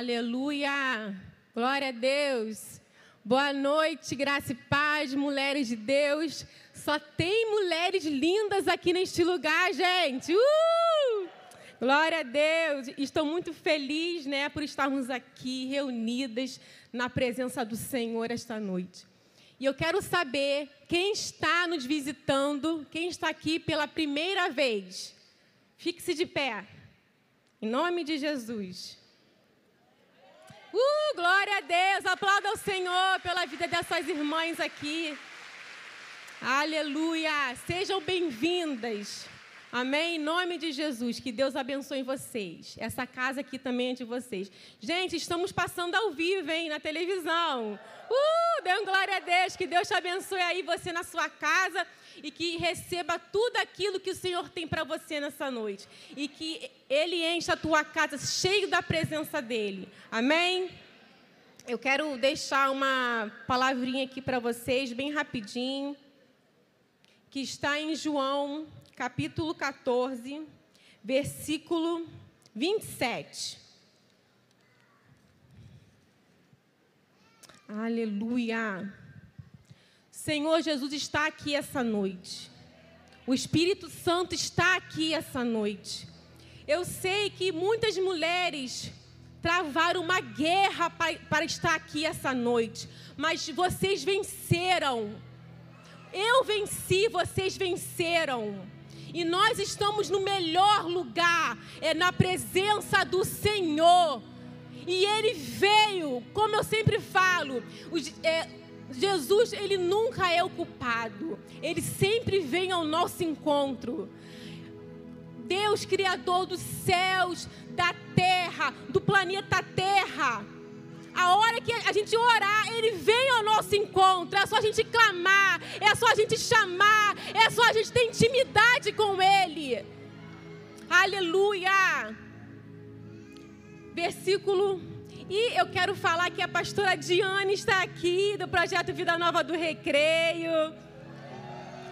Aleluia! Glória a Deus! Boa noite, graça e paz, mulheres de Deus. Só tem mulheres lindas aqui neste lugar, gente. Uh! Glória a Deus! Estou muito feliz, né, por estarmos aqui reunidas na presença do Senhor esta noite. E eu quero saber quem está nos visitando, quem está aqui pela primeira vez. Fique-se de pé. Em nome de Jesus. Uh, glória a Deus. Aplauda ao Senhor pela vida dessas irmãs aqui. Aleluia. Sejam bem-vindas. Amém? Em nome de Jesus, que Deus abençoe vocês. Essa casa aqui também é de vocês. Gente, estamos passando ao vivo, hein, na televisão. Uh, dê glória a Deus. Que Deus te abençoe aí, você na sua casa e que receba tudo aquilo que o Senhor tem para você nessa noite. E que Ele encha a tua casa cheio da presença dEle. Amém? Eu quero deixar uma palavrinha aqui para vocês, bem rapidinho, que está em João, capítulo 14, versículo 27. Aleluia. Senhor Jesus está aqui essa noite. O Espírito Santo está aqui essa noite. Eu sei que muitas mulheres travaram uma guerra para estar aqui essa noite, mas vocês venceram. Eu venci, vocês venceram. E nós estamos no melhor lugar, é na presença do Senhor. E Ele veio, como eu sempre falo, os, é, Jesus, ele nunca é o culpado. Ele sempre vem ao nosso encontro. Deus, Criador dos céus, da terra, do planeta Terra. A hora que a gente orar, Ele vem ao nosso encontro. É só a gente clamar, é só a gente chamar, é só a gente ter intimidade com Ele. Aleluia. Versículo e eu quero falar que a pastora Diane está aqui, do projeto Vida Nova do Recreio.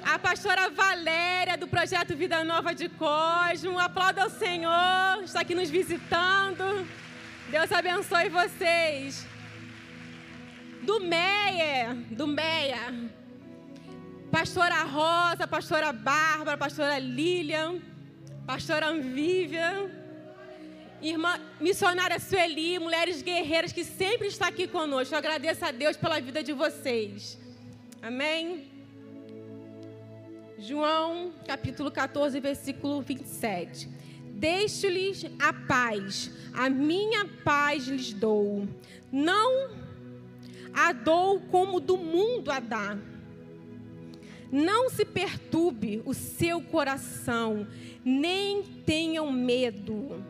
A pastora Valéria, do projeto Vida Nova de Cosmo. Aplauso ao Senhor, está aqui nos visitando. Deus abençoe vocês. Do Meia, do Meia. Pastora Rosa, pastora Bárbara, pastora Lilian, pastora Anvívia Irmã missionária Sueli, mulheres guerreiras que sempre está aqui conosco. Eu agradeço a Deus pela vida de vocês. Amém? João, capítulo 14, versículo 27. Deixo-lhes a paz, a minha paz lhes dou. Não a dou como do mundo a dá. Não se perturbe o seu coração, nem tenham medo.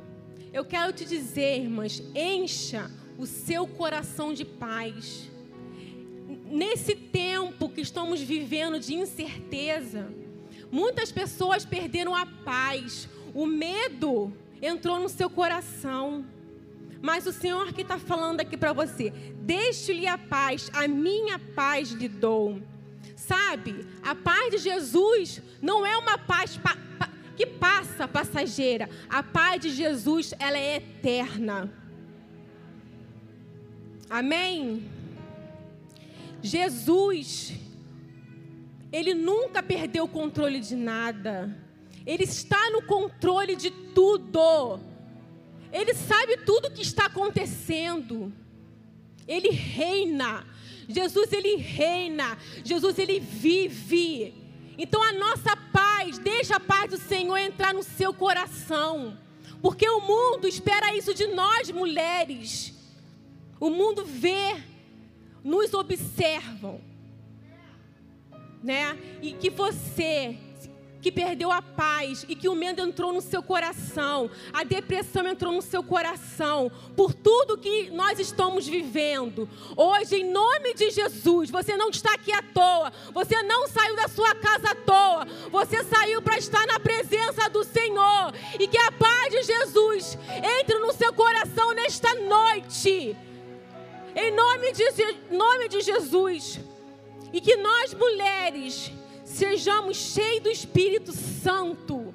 Eu quero te dizer, irmãs, encha o seu coração de paz. Nesse tempo que estamos vivendo de incerteza, muitas pessoas perderam a paz, o medo entrou no seu coração. Mas o Senhor que está falando aqui para você, deixe-lhe a paz, a minha paz lhe dou. Sabe, a paz de Jesus não é uma paz pa que passa, passageira. A paz de Jesus, ela é eterna. Amém? Jesus, ele nunca perdeu o controle de nada. Ele está no controle de tudo. Ele sabe tudo o que está acontecendo. Ele reina. Jesus ele reina. Jesus ele vive. Então a nossa paz, deixa a paz do Senhor entrar no seu coração. Porque o mundo espera isso de nós, mulheres. O mundo vê, nos observam, né? E que você que perdeu a paz e que o medo entrou no seu coração, a depressão entrou no seu coração, por tudo que nós estamos vivendo. Hoje, em nome de Jesus, você não está aqui à toa, você não saiu da sua casa à toa, você saiu para estar na presença do Senhor e que a paz de Jesus entre no seu coração nesta noite. Em nome de, nome de Jesus. E que nós mulheres sejamos cheios do Espírito Santo.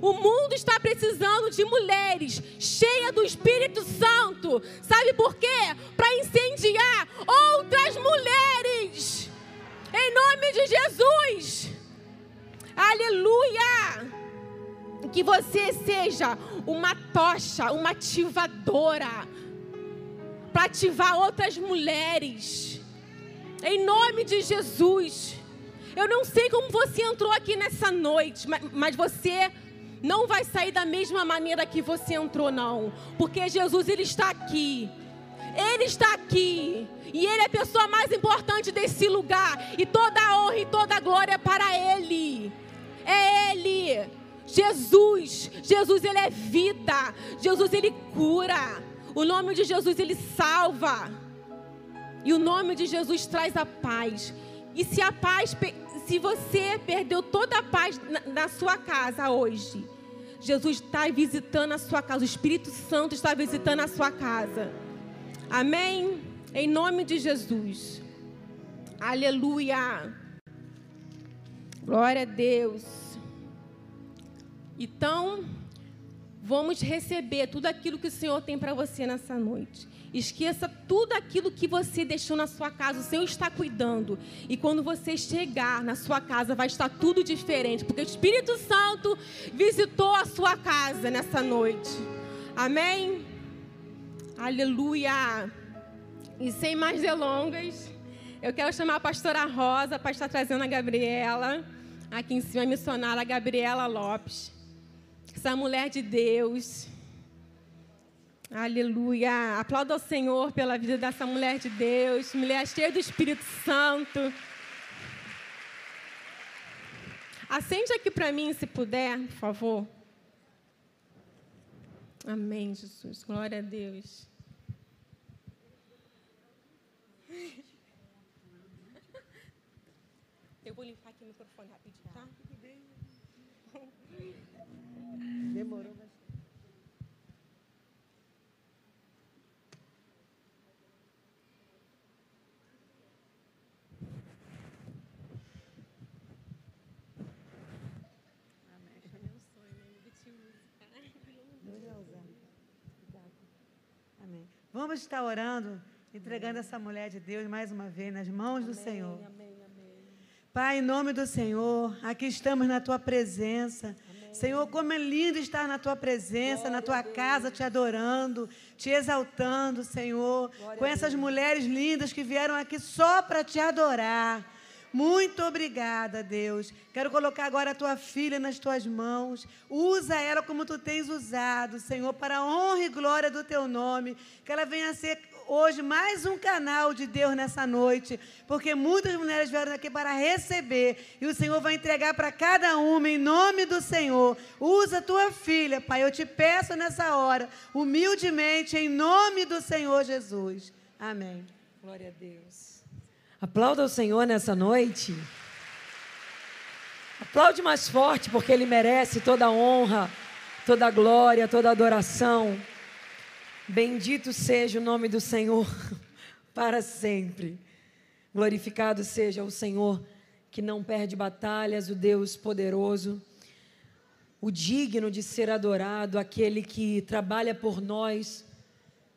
O mundo está precisando de mulheres cheias do Espírito Santo. Sabe por quê? Para incendiar outras mulheres. Em nome de Jesus. Aleluia! Que você seja uma tocha, uma ativadora para ativar outras mulheres. Em nome de Jesus. Eu não sei como você entrou aqui nessa noite, mas você não vai sair da mesma maneira que você entrou, não. Porque Jesus, Ele está aqui. Ele está aqui. E Ele é a pessoa mais importante desse lugar. E toda a honra e toda a glória é para Ele. É Ele. Jesus. Jesus, Ele é vida. Jesus, Ele cura. O nome de Jesus, Ele salva. E o nome de Jesus traz a paz. E se a paz, se você perdeu toda a paz na, na sua casa hoje, Jesus está visitando a sua casa, o Espírito Santo está visitando a sua casa. Amém? Em nome de Jesus. Aleluia. Glória a Deus. Então, vamos receber tudo aquilo que o Senhor tem para você nessa noite. Esqueça tudo aquilo que você deixou na sua casa. O Senhor está cuidando. E quando você chegar na sua casa, vai estar tudo diferente. Porque o Espírito Santo visitou a sua casa nessa noite. Amém? Aleluia. E sem mais delongas, eu quero chamar a pastora Rosa para estar trazendo a Gabriela. Aqui em cima, a missionária Gabriela Lopes. Essa mulher de Deus Aleluia. Aplauda ao Senhor pela vida dessa mulher de Deus, mulher cheia do Espírito Santo. Acende aqui para mim, se puder, por favor. Amém, Jesus. Glória a Deus. Eu vou limpar aqui o microfone rapidinho, tá? Demorou, mas. Vamos estar orando, entregando essa mulher de Deus mais uma vez nas mãos do Senhor. Amém, amém. Pai, em nome do Senhor, aqui estamos na tua presença. Senhor, como é lindo estar na tua presença, Glória na tua casa, te adorando, te exaltando, Senhor, Glória com essas mulheres lindas que vieram aqui só para te adorar. Muito obrigada, Deus. Quero colocar agora a tua filha nas tuas mãos. Usa ela como tu tens usado, Senhor, para a honra e glória do teu nome. Que ela venha a ser hoje mais um canal de Deus nessa noite, porque muitas mulheres vieram aqui para receber e o Senhor vai entregar para cada uma em nome do Senhor. Usa a tua filha, Pai. Eu te peço nessa hora, humildemente, em nome do Senhor Jesus. Amém. Glória a Deus. Aplauda o Senhor nessa noite. Aplaude mais forte, porque Ele merece toda a honra, toda a glória, toda a adoração. Bendito seja o nome do Senhor para sempre. Glorificado seja o Senhor que não perde batalhas, o Deus poderoso, o digno de ser adorado, aquele que trabalha por nós,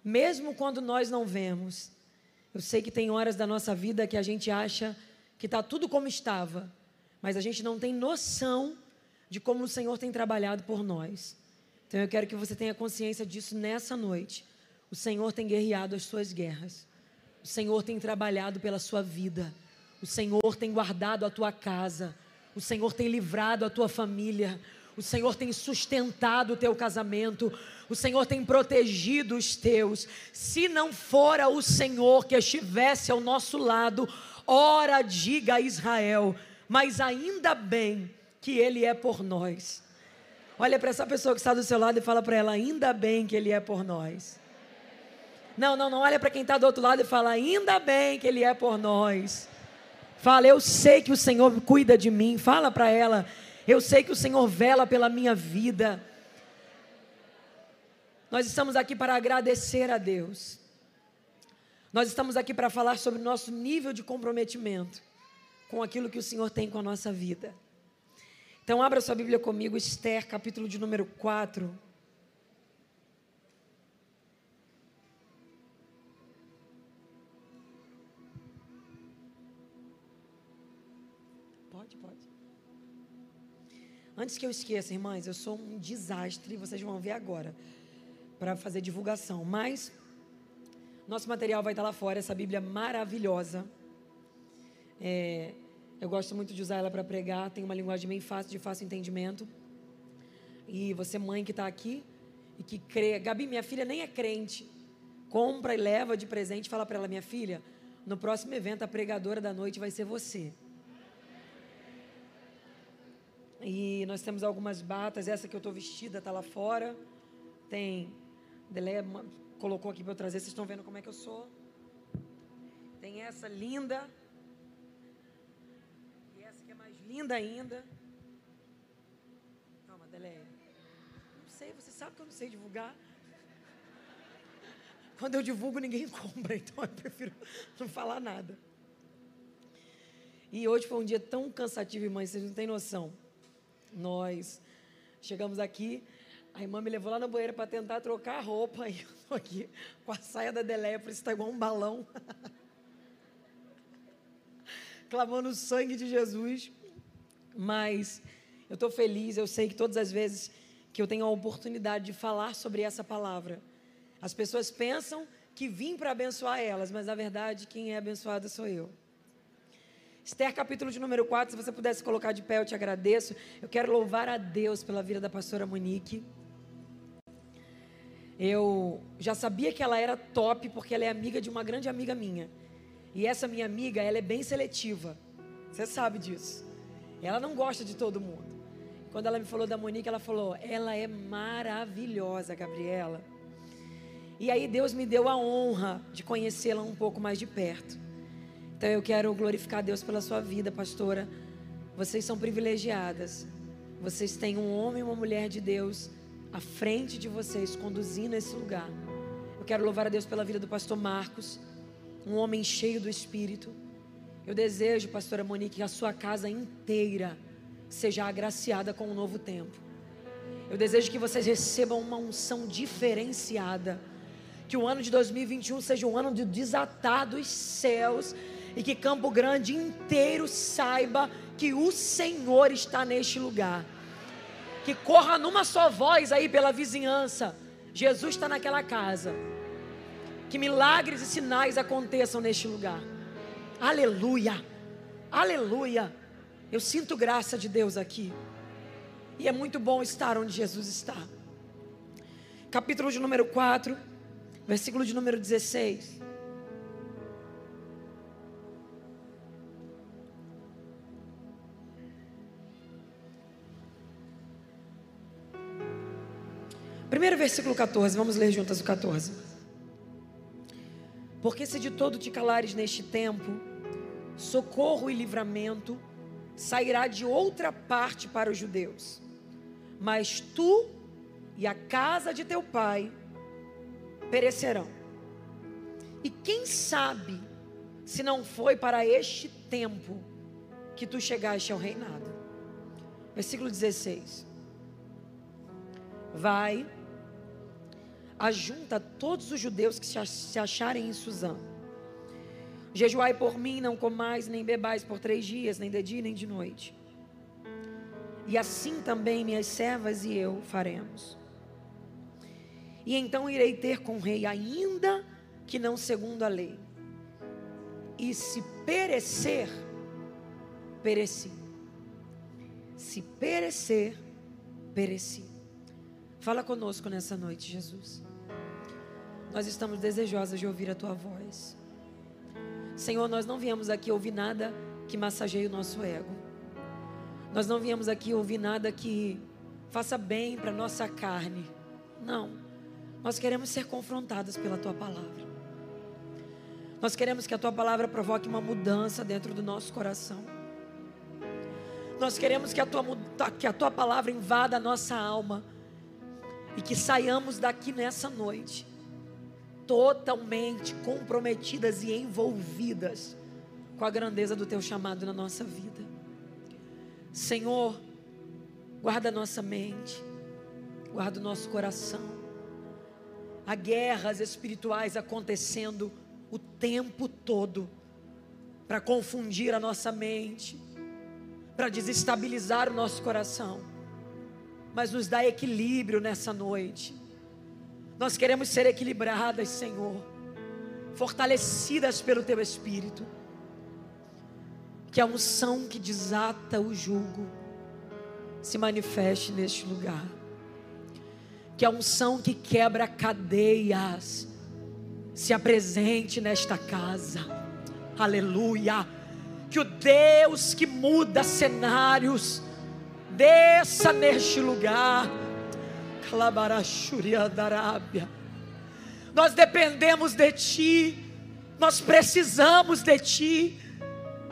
mesmo quando nós não vemos. Eu sei que tem horas da nossa vida que a gente acha que está tudo como estava, mas a gente não tem noção de como o Senhor tem trabalhado por nós. Então eu quero que você tenha consciência disso nessa noite. O Senhor tem guerreado as suas guerras. O Senhor tem trabalhado pela sua vida. O Senhor tem guardado a tua casa. O Senhor tem livrado a tua família. O Senhor tem sustentado o teu casamento. O Senhor tem protegido os teus. Se não fora o Senhor que estivesse ao nosso lado, ora diga a Israel, mas ainda bem que Ele é por nós. Olha para essa pessoa que está do seu lado e fala para ela: ainda bem que Ele é por nós. Não, não, não. Olha para quem está do outro lado e fala: ainda bem que Ele é por nós. Fala, eu sei que o Senhor cuida de mim. Fala para ela, eu sei que o Senhor vela pela minha vida. Nós estamos aqui para agradecer a Deus. Nós estamos aqui para falar sobre o nosso nível de comprometimento com aquilo que o Senhor tem com a nossa vida. Então, abra sua Bíblia comigo, Esther, capítulo de número 4. Antes que eu esqueça, irmãs, eu sou um desastre, vocês vão ver agora, para fazer divulgação. Mas nosso material vai estar lá fora, essa Bíblia maravilhosa. É, eu gosto muito de usar ela para pregar, tem uma linguagem bem fácil, de fácil entendimento. E você, mãe que está aqui e que crê, Gabi, minha filha nem é crente, compra e leva de presente, fala para ela, minha filha, no próximo evento a pregadora da noite vai ser você. E nós temos algumas batas, essa que eu estou vestida está lá fora. Tem, Delé colocou aqui para eu trazer, vocês estão vendo como é que eu sou. Tem essa linda. E essa que é mais linda ainda. Calma, Delé. Não sei, você sabe que eu não sei divulgar. Quando eu divulgo, ninguém compra, então eu prefiro não falar nada. E hoje foi um dia tão cansativo, irmãs, vocês não têm noção. Nós chegamos aqui, a irmã me levou lá no banheiro para tentar trocar a roupa, e eu estou aqui com a saia da Deleia, por isso está igual um balão. Clamando o sangue de Jesus. Mas eu estou feliz, eu sei que todas as vezes que eu tenho a oportunidade de falar sobre essa palavra, as pessoas pensam que vim para abençoar elas, mas na verdade quem é abençoado sou eu. Esther, capítulo de número 4, se você pudesse colocar de pé, eu te agradeço. Eu quero louvar a Deus pela vida da pastora Monique. Eu já sabia que ela era top, porque ela é amiga de uma grande amiga minha. E essa minha amiga, ela é bem seletiva. Você sabe disso. Ela não gosta de todo mundo. Quando ela me falou da Monique, ela falou: ela é maravilhosa, Gabriela. E aí Deus me deu a honra de conhecê-la um pouco mais de perto. Então eu quero glorificar Deus pela sua vida, pastora. Vocês são privilegiadas. Vocês têm um homem e uma mulher de Deus à frente de vocês, conduzindo esse lugar. Eu quero louvar a Deus pela vida do pastor Marcos, um homem cheio do Espírito. Eu desejo, pastora Monique, que a sua casa inteira seja agraciada com um novo tempo. Eu desejo que vocês recebam uma unção diferenciada. Que o ano de 2021 seja um ano de desatar dos céus e que Campo Grande inteiro saiba que o Senhor está neste lugar. Que corra numa só voz aí pela vizinhança. Jesus está naquela casa. Que milagres e sinais aconteçam neste lugar. Aleluia. Aleluia. Eu sinto graça de Deus aqui. E é muito bom estar onde Jesus está. Capítulo de número 4, versículo de número 16. Primeiro versículo 14, vamos ler juntas o 14. Porque se de todo te calares neste tempo, socorro e livramento sairá de outra parte para os judeus. Mas tu e a casa de teu pai perecerão. E quem sabe se não foi para este tempo que tu chegaste ao reinado. Versículo 16. Vai ajunta todos os judeus que se acharem em Suzã. Jejuai por mim, não comais nem bebais por três dias, nem de dia nem de noite. E assim também minhas servas e eu faremos. E então irei ter com o rei, ainda que não segundo a lei. E se perecer, pereci. Se perecer, pereci. Fala conosco nessa noite, Jesus. Nós estamos desejosas de ouvir a tua voz. Senhor, nós não viemos aqui ouvir nada que massageie o nosso ego. Nós não viemos aqui ouvir nada que faça bem para nossa carne. Não. Nós queremos ser confrontados pela tua palavra. Nós queremos que a tua palavra provoque uma mudança dentro do nosso coração. Nós queremos que a tua, que a tua palavra invada a nossa alma e que saiamos daqui nessa noite totalmente comprometidas e envolvidas com a grandeza do teu chamado na nossa vida. Senhor, guarda nossa mente, guarda o nosso coração. Há guerras espirituais acontecendo o tempo todo para confundir a nossa mente, para desestabilizar o nosso coração. Mas nos dá equilíbrio nessa noite. Nós queremos ser equilibradas, Senhor, fortalecidas pelo Teu Espírito. Que a unção que desata o jugo se manifeste neste lugar. Que a unção que quebra cadeias se apresente nesta casa. Aleluia. Que o Deus que muda cenários desça neste lugar. Nós dependemos de Ti, nós precisamos de Ti,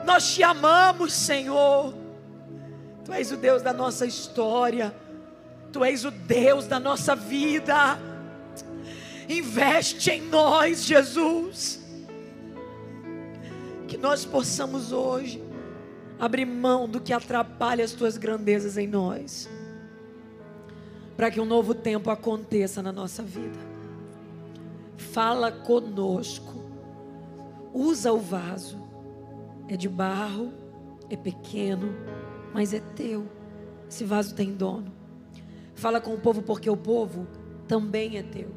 nós te amamos, Senhor. Tu és o Deus da nossa história, Tu és o Deus da nossa vida. Investe em nós, Jesus. Que nós possamos hoje abrir mão do que atrapalha as tuas grandezas em nós, para que um novo tempo aconteça na nossa vida. Fala conosco, usa o vaso, é de barro, é pequeno, mas é teu. Esse vaso tem dono. Fala com o povo, porque o povo também é teu.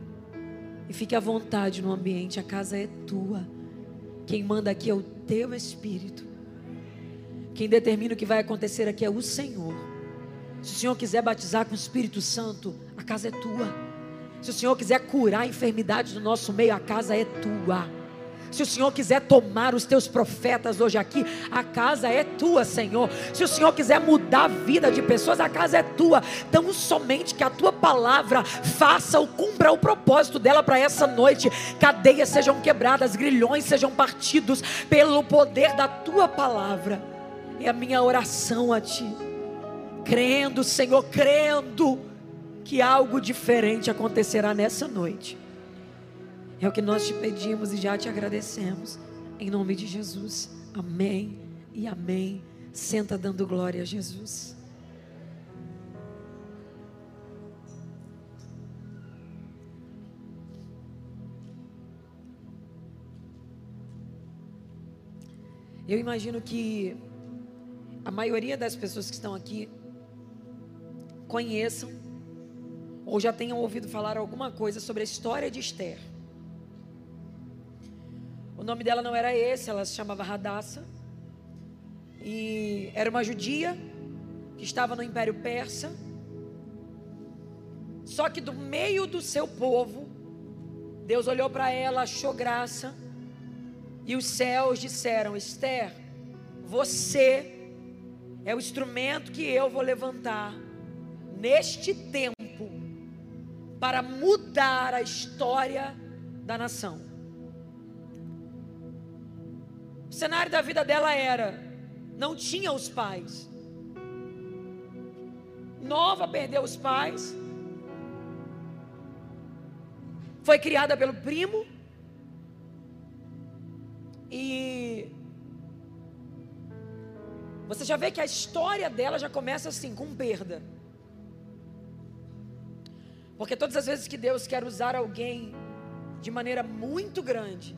E fique à vontade no ambiente, a casa é tua. Quem manda aqui é o teu espírito. Quem determina o que vai acontecer aqui é o Senhor. Se o Senhor quiser batizar com o Espírito Santo, a casa é tua. Se o Senhor quiser curar enfermidades do nosso meio, a casa é tua. Se o Senhor quiser tomar os teus profetas hoje aqui, a casa é tua, Senhor. Se o Senhor quiser mudar a vida de pessoas, a casa é tua. Então, somente que a tua palavra faça ou cumpra o propósito dela para essa noite. Cadeias sejam quebradas, grilhões sejam partidos pelo poder da tua palavra é a minha oração a Ti, crendo, Senhor, crendo que algo diferente acontecerá nessa noite. É o que nós te pedimos e já te agradecemos, em nome de Jesus. Amém e amém. Senta dando glória a Jesus. Eu imagino que a maioria das pessoas que estão aqui conheçam ou já tenham ouvido falar alguma coisa sobre a história de Esther. O nome dela não era esse, ela se chamava Radassa. E era uma judia que estava no Império Persa. Só que do meio do seu povo, Deus olhou para ela, achou graça, e os céus disseram: Esther, você é o instrumento que eu vou levantar neste tempo para mudar a história da nação. O cenário da vida dela era: não tinha os pais. Nova perdeu os pais. Foi criada pelo primo. E você já vê que a história dela já começa assim, com perda. Porque todas as vezes que Deus quer usar alguém de maneira muito grande,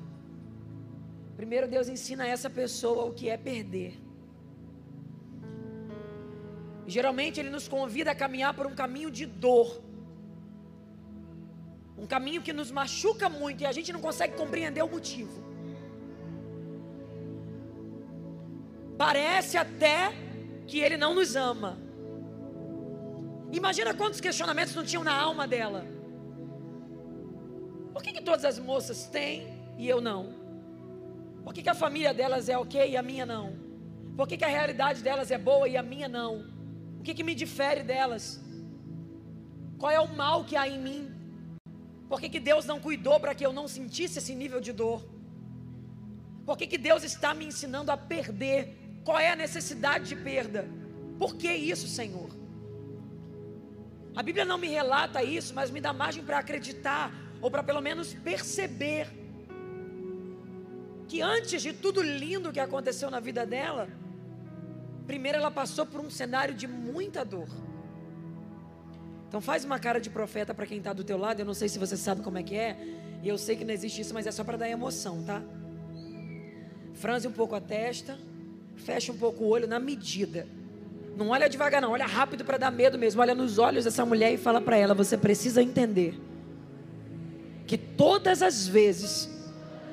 primeiro Deus ensina essa pessoa o que é perder. E geralmente Ele nos convida a caminhar por um caminho de dor. Um caminho que nos machuca muito e a gente não consegue compreender o motivo. Parece até que ele não nos ama. Imagina quantos questionamentos não tinham na alma dela. Por que, que todas as moças têm e eu não? Por que, que a família delas é ok e a minha não? Por que, que a realidade delas é boa e a minha não? O que, que me difere delas? Qual é o mal que há em mim? Por que, que Deus não cuidou para que eu não sentisse esse nível de dor? Por que, que Deus está me ensinando a perder qual é a necessidade de perda? Por que isso, Senhor? A Bíblia não me relata isso, mas me dá margem para acreditar, ou para pelo menos perceber, que antes de tudo lindo que aconteceu na vida dela, primeiro ela passou por um cenário de muita dor. Então faz uma cara de profeta para quem está do teu lado. Eu não sei se você sabe como é que é. E eu sei que não existe isso, mas é só para dar emoção, tá? Franze um pouco a testa. Fecha um pouco o olho na medida. Não olha devagar, não, olha rápido para dar medo mesmo. Olha nos olhos dessa mulher e fala para ela: você precisa entender que todas as vezes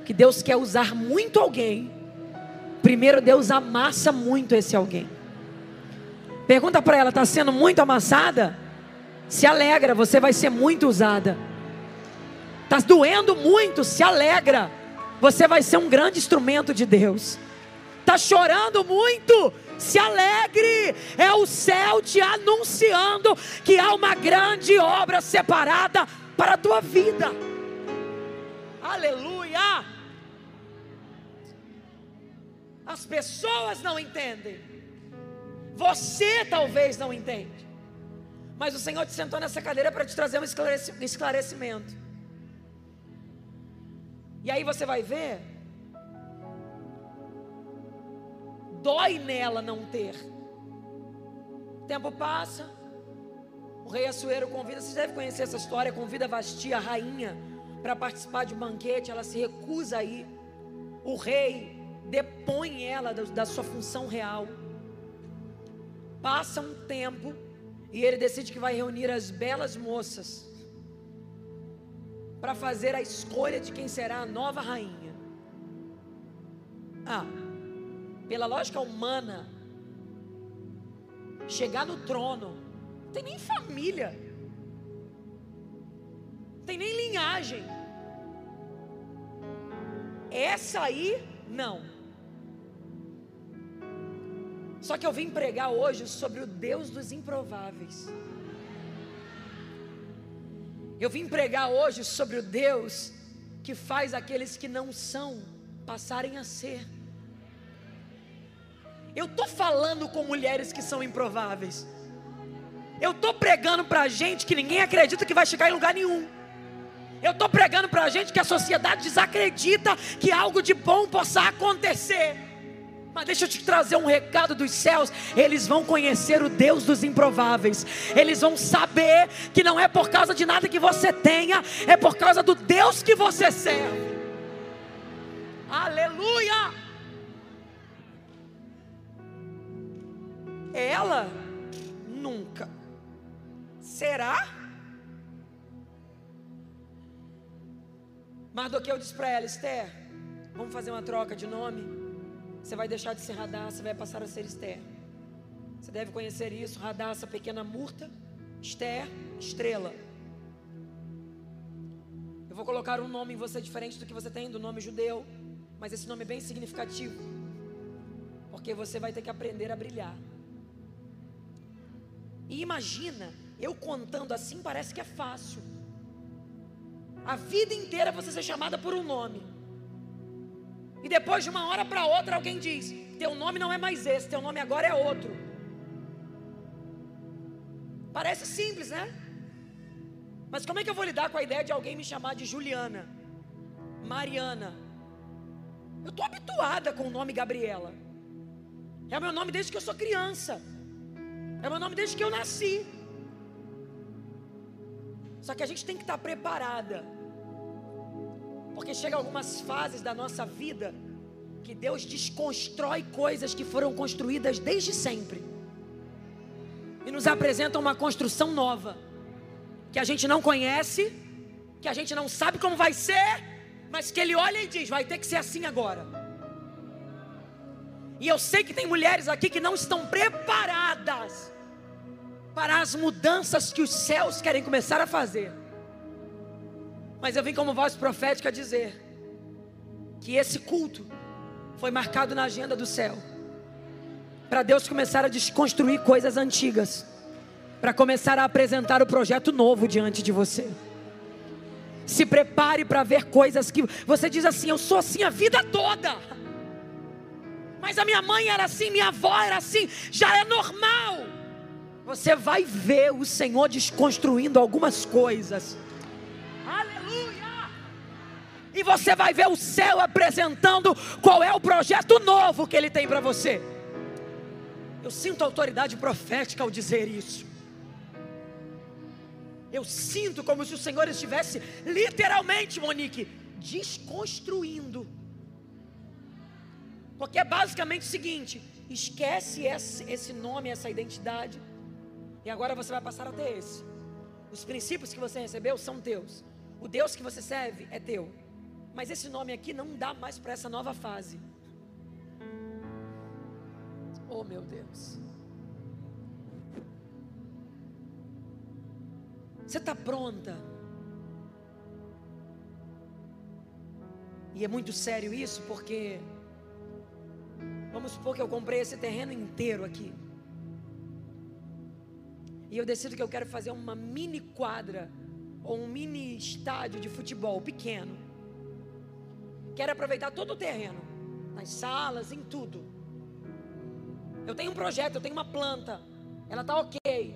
que Deus quer usar muito alguém, primeiro Deus amassa muito esse alguém. Pergunta para ela: está sendo muito amassada? Se alegra, você vai ser muito usada. Está doendo muito? Se alegra, você vai ser um grande instrumento de Deus. Está chorando muito? Se alegre, é o céu te anunciando que há uma grande obra separada para a tua vida. Aleluia! As pessoas não entendem. Você talvez não entende. Mas o Senhor te sentou nessa cadeira para te trazer um esclarecimento. E aí você vai ver. Dói nela não ter. O tempo passa. O rei Assuero convida, vocês devem conhecer essa história, convida a Vastia, a rainha, para participar de um banquete, ela se recusa a ir. O rei depõe ela da sua função real. Passa um tempo e ele decide que vai reunir as belas moças para fazer a escolha de quem será a nova rainha. Ah, pela lógica humana, chegar no trono, não tem nem família, não tem nem linhagem. Essa aí, não. Só que eu vim pregar hoje sobre o Deus dos improváveis. Eu vim pregar hoje sobre o Deus que faz aqueles que não são passarem a ser. Eu estou falando com mulheres que são improváveis. Eu estou pregando para gente que ninguém acredita que vai chegar em lugar nenhum. Eu estou pregando para gente que a sociedade desacredita que algo de bom possa acontecer. Mas deixa eu te trazer um recado dos céus. Eles vão conhecer o Deus dos improváveis. Eles vão saber que não é por causa de nada que você tenha, é por causa do Deus que você serve. Aleluia! Ela nunca. Será? Mardoqueu disse para ela: Esther, vamos fazer uma troca de nome. Você vai deixar de ser Radassa, vai passar a ser Esther. Você deve conhecer isso, Radassa, pequena murta, Esther, estrela. Eu vou colocar um nome em você diferente do que você tem, do nome judeu, mas esse nome é bem significativo, porque você vai ter que aprender a brilhar. E imagina, eu contando assim parece que é fácil. A vida inteira você ser chamada por um nome. E depois de uma hora para outra alguém diz: Teu nome não é mais esse, teu nome agora é outro. Parece simples, né? Mas como é que eu vou lidar com a ideia de alguém me chamar de Juliana, Mariana? Eu estou habituada com o nome Gabriela. É o meu nome desde que eu sou criança. É meu nome desde que eu nasci. Só que a gente tem que estar preparada porque chega algumas fases da nossa vida que Deus desconstrói coisas que foram construídas desde sempre. E nos apresenta uma construção nova, que a gente não conhece, que a gente não sabe como vai ser, mas que ele olha e diz: vai ter que ser assim agora. E eu sei que tem mulheres aqui que não estão preparadas para as mudanças que os céus querem começar a fazer. Mas eu vim como voz profética dizer que esse culto foi marcado na agenda do céu. Para Deus começar a desconstruir coisas antigas. Para começar a apresentar o projeto novo diante de você. Se prepare para ver coisas que você diz assim: Eu sou assim a vida toda. Mas a minha mãe era assim, minha avó era assim, já é normal. Você vai ver o Senhor desconstruindo algumas coisas e você vai ver o céu apresentando qual é o projeto novo que ele tem para você. Eu sinto autoridade profética ao dizer isso. Eu sinto como se o Senhor estivesse literalmente, Monique, desconstruindo. Porque é basicamente o seguinte: Esquece esse, nome, essa identidade. E agora você vai passar a ter esse. Os princípios que você recebeu são teus. O Deus que você serve é teu. Mas esse nome aqui não dá mais para essa nova fase. Oh, meu Deus. Você está pronta? E é muito sério isso, porque vamos supor que eu comprei esse terreno inteiro aqui. E eu decido que eu quero fazer uma mini quadra ou um mini estádio de futebol pequeno. Quero aproveitar todo o terreno, nas salas, em tudo. Eu tenho um projeto, eu tenho uma planta, ela está ok.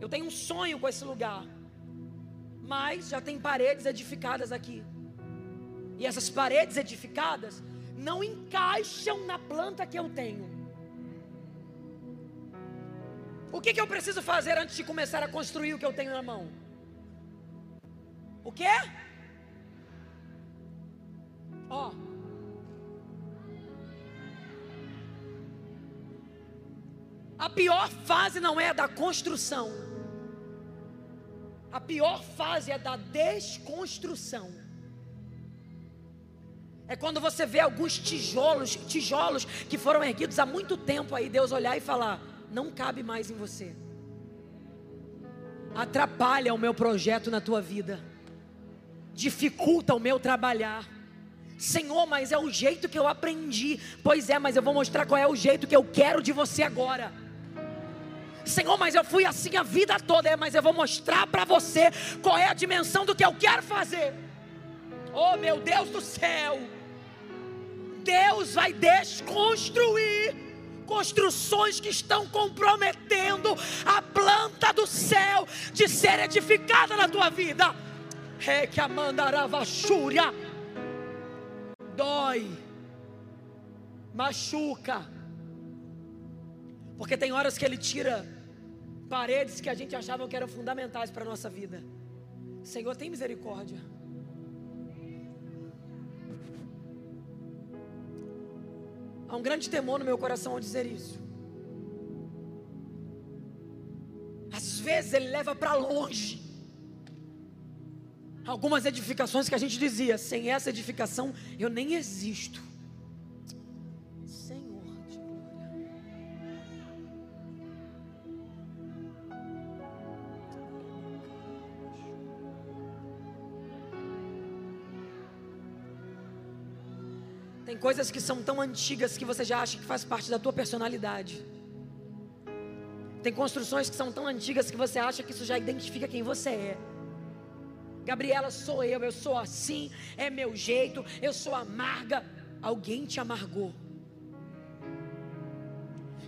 Eu tenho um sonho com esse lugar, mas já tem paredes edificadas aqui. E essas paredes edificadas não encaixam na planta que eu tenho. O que, que eu preciso fazer antes de começar a construir o que eu tenho na mão? O que? Ó. A pior fase não é a da construção. A pior fase é da desconstrução. É quando você vê alguns tijolos, tijolos que foram erguidos há muito tempo aí, Deus olhar e falar: não cabe mais em você. Atrapalha o meu projeto na tua vida. Dificulta o meu trabalhar. Senhor, mas é o jeito que eu aprendi. Pois é, mas eu vou mostrar qual é o jeito que eu quero de você agora. Senhor, mas eu fui assim a vida toda, é, mas eu vou mostrar para você qual é a dimensão do que eu quero fazer. Oh, meu Deus do céu! Deus vai desconstruir construções que estão comprometendo a planta do céu de ser edificada na tua vida. É que a mandaravachúria dói, machuca, porque tem horas que ele tira paredes que a gente achava que eram fundamentais para a nossa vida. Senhor, tem misericórdia. Há um grande temor no meu coração ao dizer isso. Às vezes ele leva para longe algumas edificações que a gente dizia: sem essa edificação eu nem existo. Coisas que são tão antigas que você já acha que faz parte da tua personalidade. Tem construções que são tão antigas que você acha que isso já identifica quem você é. Gabriela, sou eu, eu sou assim, é meu jeito, eu sou amarga. Alguém te amargou.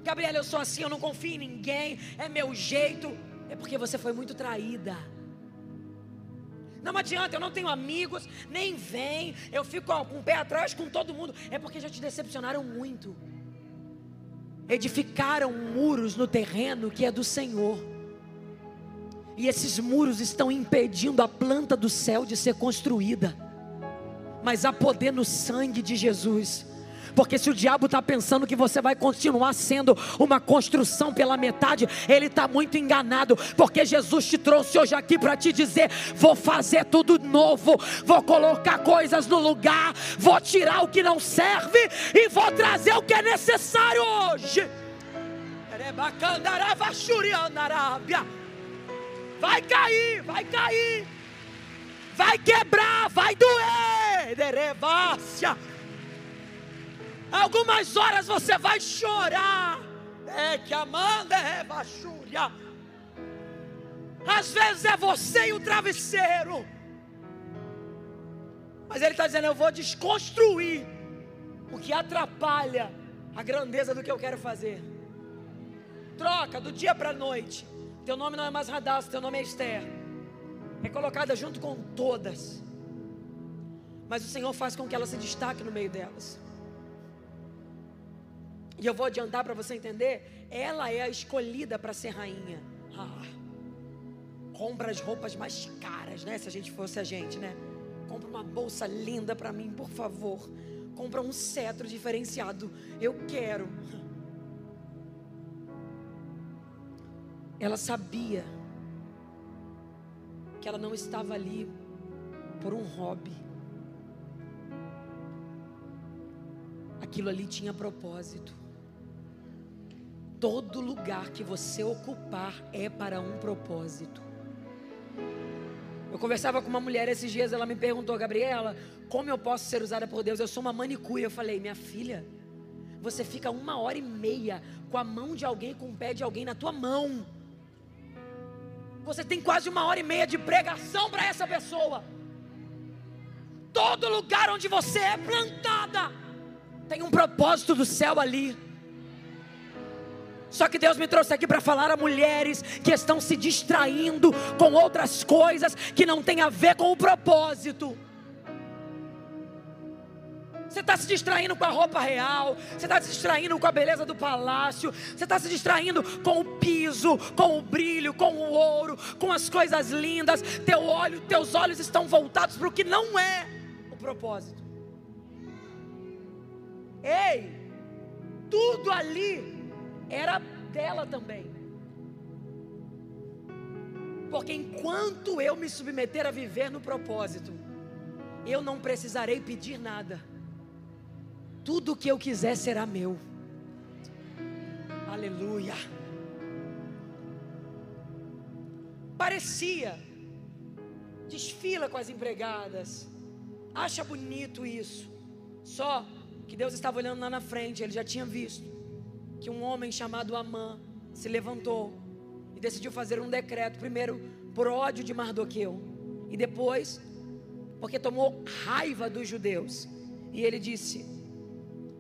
Gabriela, eu sou assim, eu não confio em ninguém, é meu jeito. É porque você foi muito traída. Não adianta, eu não tenho amigos, nem vem, eu fico com o pé atrás com todo mundo. É porque já te decepcionaram muito. Edificaram muros no terreno que é do Senhor. E esses muros estão impedindo a planta do céu de ser construída. Mas há poder no sangue de Jesus porque se o diabo está pensando que você vai continuar sendo uma construção pela metade, ele está muito enganado. Porque Jesus te trouxe hoje aqui para te dizer: vou fazer tudo novo, vou colocar coisas no lugar, vou tirar o que não serve e vou trazer o que é necessário hoje. Vai cair, vai cair, vai quebrar, vai doer. Algumas horas você vai chorar. É que Amanda é baixúria. Às vezes é você e o travesseiro. Mas ele está dizendo: Eu vou desconstruir o que atrapalha a grandeza do que eu quero fazer. Troca do dia para a noite. Teu nome não é mais Radassa, teu nome é Esther. É colocada junto com todas. Mas o Senhor faz com que ela se destaque no meio delas e eu vou adiantar para você entender, ela é a escolhida para ser rainha. Ah, compra as roupas mais caras, né? Se a gente fosse a gente, né? Compra uma bolsa linda para mim, por favor. Compra um cetro diferenciado. Eu quero. ela sabia que ela não estava ali por um hobby. Aquilo ali tinha propósito. Todo lugar que você ocupar é para um propósito. Eu conversava com uma mulher esses dias, ela me perguntou, Gabriela, como eu posso ser usada por Deus? Eu sou uma manicure. Eu falei, minha filha, você fica uma hora e meia com a mão de alguém, com o pé de alguém na tua mão. Você tem quase uma hora e meia de pregação para essa pessoa. Todo lugar onde você é plantada tem um propósito do céu ali. Só que Deus me trouxe aqui para falar a mulheres que estão se distraindo com outras coisas que não tem a ver com o propósito. Você está se distraindo com a roupa real, você está se distraindo com a beleza do palácio, você está se distraindo com o piso, com o brilho, com o ouro, com as coisas lindas. Teu olho, teus olhos estão voltados para o que não é o propósito. Ei, tudo ali era dela também. Porque enquanto eu me submeter a viver no propósito, eu não precisarei pedir nada. Tudo o que eu quiser será meu. Aleluia. Parecia, desfila com as empregadas, acha bonito isso. Só que Deus estava olhando lá na frente, ele já tinha visto que um homem chamado Amã se levantou e decidiu fazer um decreto, primeiro por ódio de Mardoqueu, e depois porque tomou raiva dos judeus. E ele disse: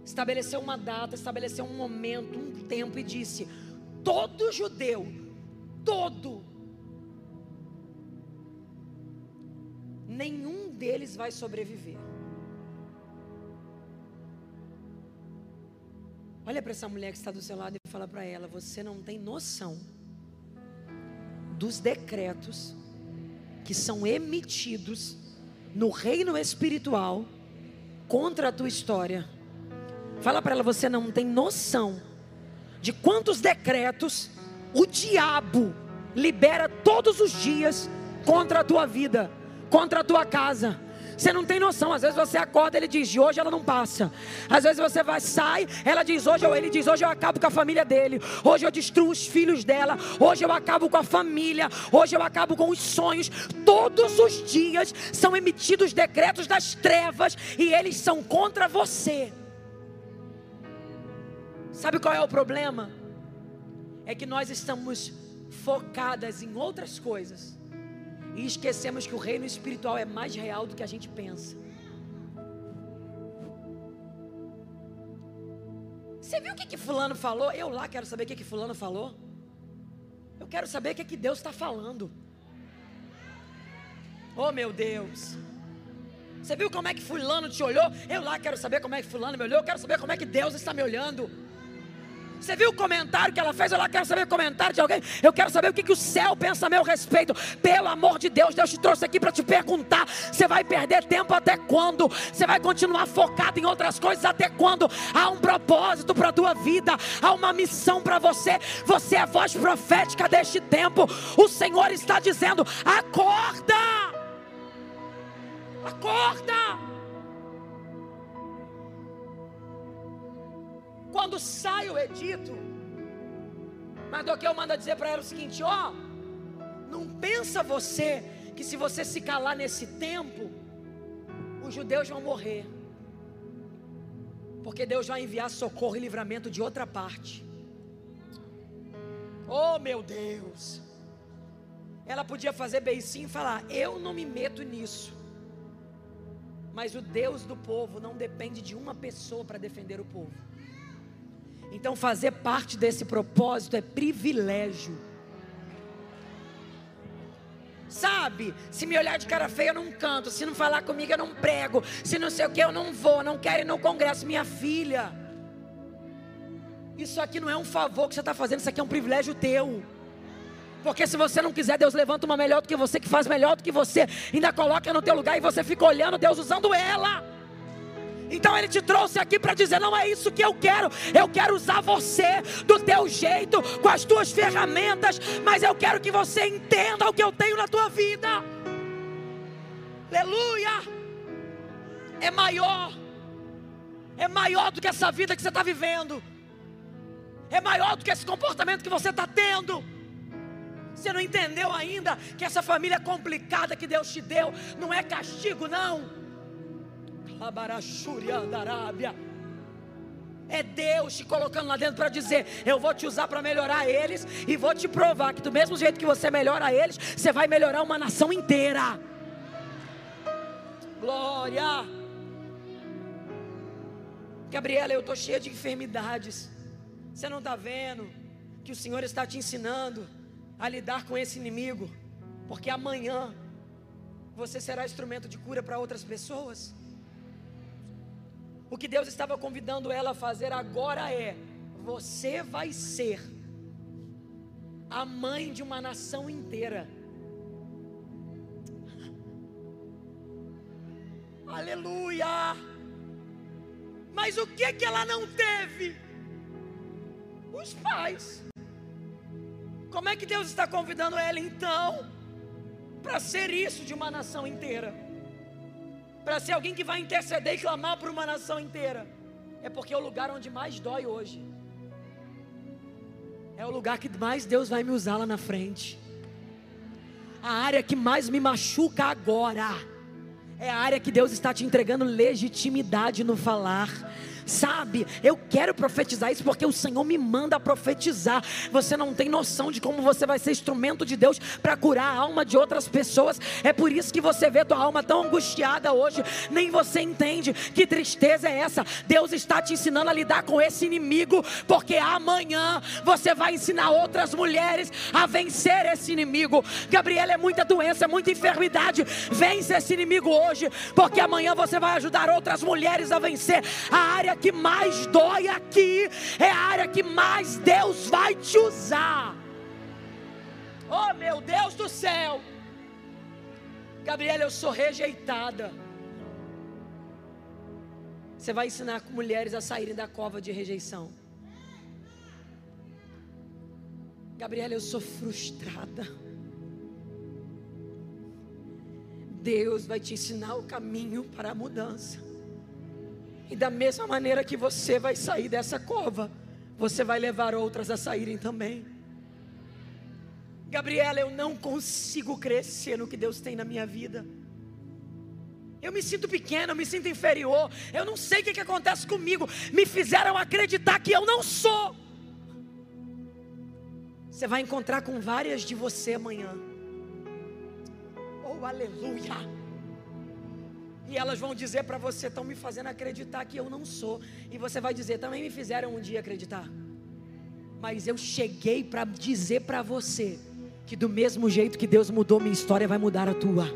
estabeleceu uma data, estabeleceu um momento, um tempo e disse: todo judeu, todo, nenhum deles vai sobreviver. Olha para essa mulher que está do seu lado e fala para ela: Você não tem noção dos decretos que são emitidos no reino espiritual contra a tua história. Fala para ela: Você não tem noção de quantos decretos o diabo libera todos os dias contra a tua vida, contra a tua casa você não tem noção. Às vezes você acorda, ele diz, de hoje ela não passa. Às vezes você vai, sai, ela diz, hoje eu, ele diz, hoje eu acabo com a família dele. Hoje eu destruo os filhos dela. Hoje eu acabo com a família. Hoje eu acabo com os sonhos. Todos os dias são emitidos decretos das trevas e eles são contra você. Sabe qual é o problema? É que nós estamos focadas em outras coisas e esquecemos que o reino espiritual é mais real do que a gente pensa. Você viu o que, que Fulano falou? Eu lá quero saber o que, que Fulano falou. Eu quero saber o que, que Deus está falando. Oh meu Deus. Você viu como é que Fulano te olhou? Eu lá quero saber como é que Fulano me olhou. Eu quero saber como é que Deus está me olhando. Você viu o comentário que ela fez? Eu lá quero saber o comentário de alguém. Eu quero saber o que, que o céu pensa a meu respeito. Pelo amor de Deus, Deus te trouxe aqui para te perguntar. Você vai perder tempo até quando? Você vai continuar focado em outras coisas até quando? Há um propósito para a tua vida, há uma missão para você. Você é voz profética deste tempo. O Senhor está dizendo: acorda! Acorda! Quando sai o edito, Mardoqueu manda dizer para ela o seguinte: ó, não pensa você que se você se calar nesse tempo, os judeus vão morrer. Porque Deus vai enviar socorro e livramento de outra parte. Oh meu Deus! Ela podia fazer beicinho e falar: Eu não me meto nisso. Mas o Deus do povo não depende de uma pessoa para defender o povo. Então, fazer parte desse propósito é privilégio. Sabe? Se me olhar de cara feia, eu não canto. Se não falar comigo, eu não prego. Se não sei o que, eu não vou. Não quero ir no congresso. Minha filha. Isso aqui não é um favor que você está fazendo, isso aqui é um privilégio teu. Porque se você não quiser, Deus levanta uma melhor do que você, que faz melhor do que você, ainda coloca no teu lugar e você fica olhando Deus usando ela. Então ele te trouxe aqui para dizer: não é isso que eu quero. Eu quero usar você do teu jeito, com as tuas ferramentas, mas eu quero que você entenda o que eu tenho na tua vida. Aleluia! É maior, é maior do que essa vida que você está vivendo, é maior do que esse comportamento que você está tendo. Você não entendeu ainda que essa família complicada que Deus te deu não é castigo, não é Deus te colocando lá dentro para dizer: Eu vou te usar para melhorar eles e vou te provar que, do mesmo jeito que você melhora eles, você vai melhorar uma nação inteira. Glória. Gabriela, eu estou cheia de enfermidades. Você não está vendo que o Senhor está te ensinando a lidar com esse inimigo, porque amanhã você será instrumento de cura para outras pessoas. O que Deus estava convidando ela a fazer agora é: você vai ser a mãe de uma nação inteira. Aleluia! Mas o que que ela não teve? Os pais. Como é que Deus está convidando ela então para ser isso de uma nação inteira? Para ser alguém que vai interceder e clamar por uma nação inteira, é porque é o lugar onde mais dói hoje. É o lugar que mais Deus vai me usar lá na frente. A área que mais me machuca agora. É a área que Deus está te entregando legitimidade no falar sabe? Eu quero profetizar isso porque o Senhor me manda profetizar. Você não tem noção de como você vai ser instrumento de Deus para curar a alma de outras pessoas. É por isso que você vê tua alma tão angustiada hoje, nem você entende que tristeza é essa. Deus está te ensinando a lidar com esse inimigo, porque amanhã você vai ensinar outras mulheres a vencer esse inimigo. Gabriela é muita doença, é muita enfermidade. Vence esse inimigo hoje, porque amanhã você vai ajudar outras mulheres a vencer a área área que mais dói aqui, é a área que mais Deus vai te usar. Oh meu Deus do céu! Gabriela, eu sou rejeitada. Você vai ensinar mulheres a saírem da cova de rejeição. Gabriela, eu sou frustrada. Deus vai te ensinar o caminho para a mudança. E da mesma maneira que você vai sair dessa cova, você vai levar outras a saírem também. Gabriela, eu não consigo crescer no que Deus tem na minha vida. Eu me sinto pequena, eu me sinto inferior. Eu não sei o que, que acontece comigo. Me fizeram acreditar que eu não sou. Você vai encontrar com várias de você amanhã. Oh, aleluia! E elas vão dizer para você: estão me fazendo acreditar que eu não sou. E você vai dizer: também me fizeram um dia acreditar. Mas eu cheguei para dizer para você que do mesmo jeito que Deus mudou minha história, vai mudar a tua.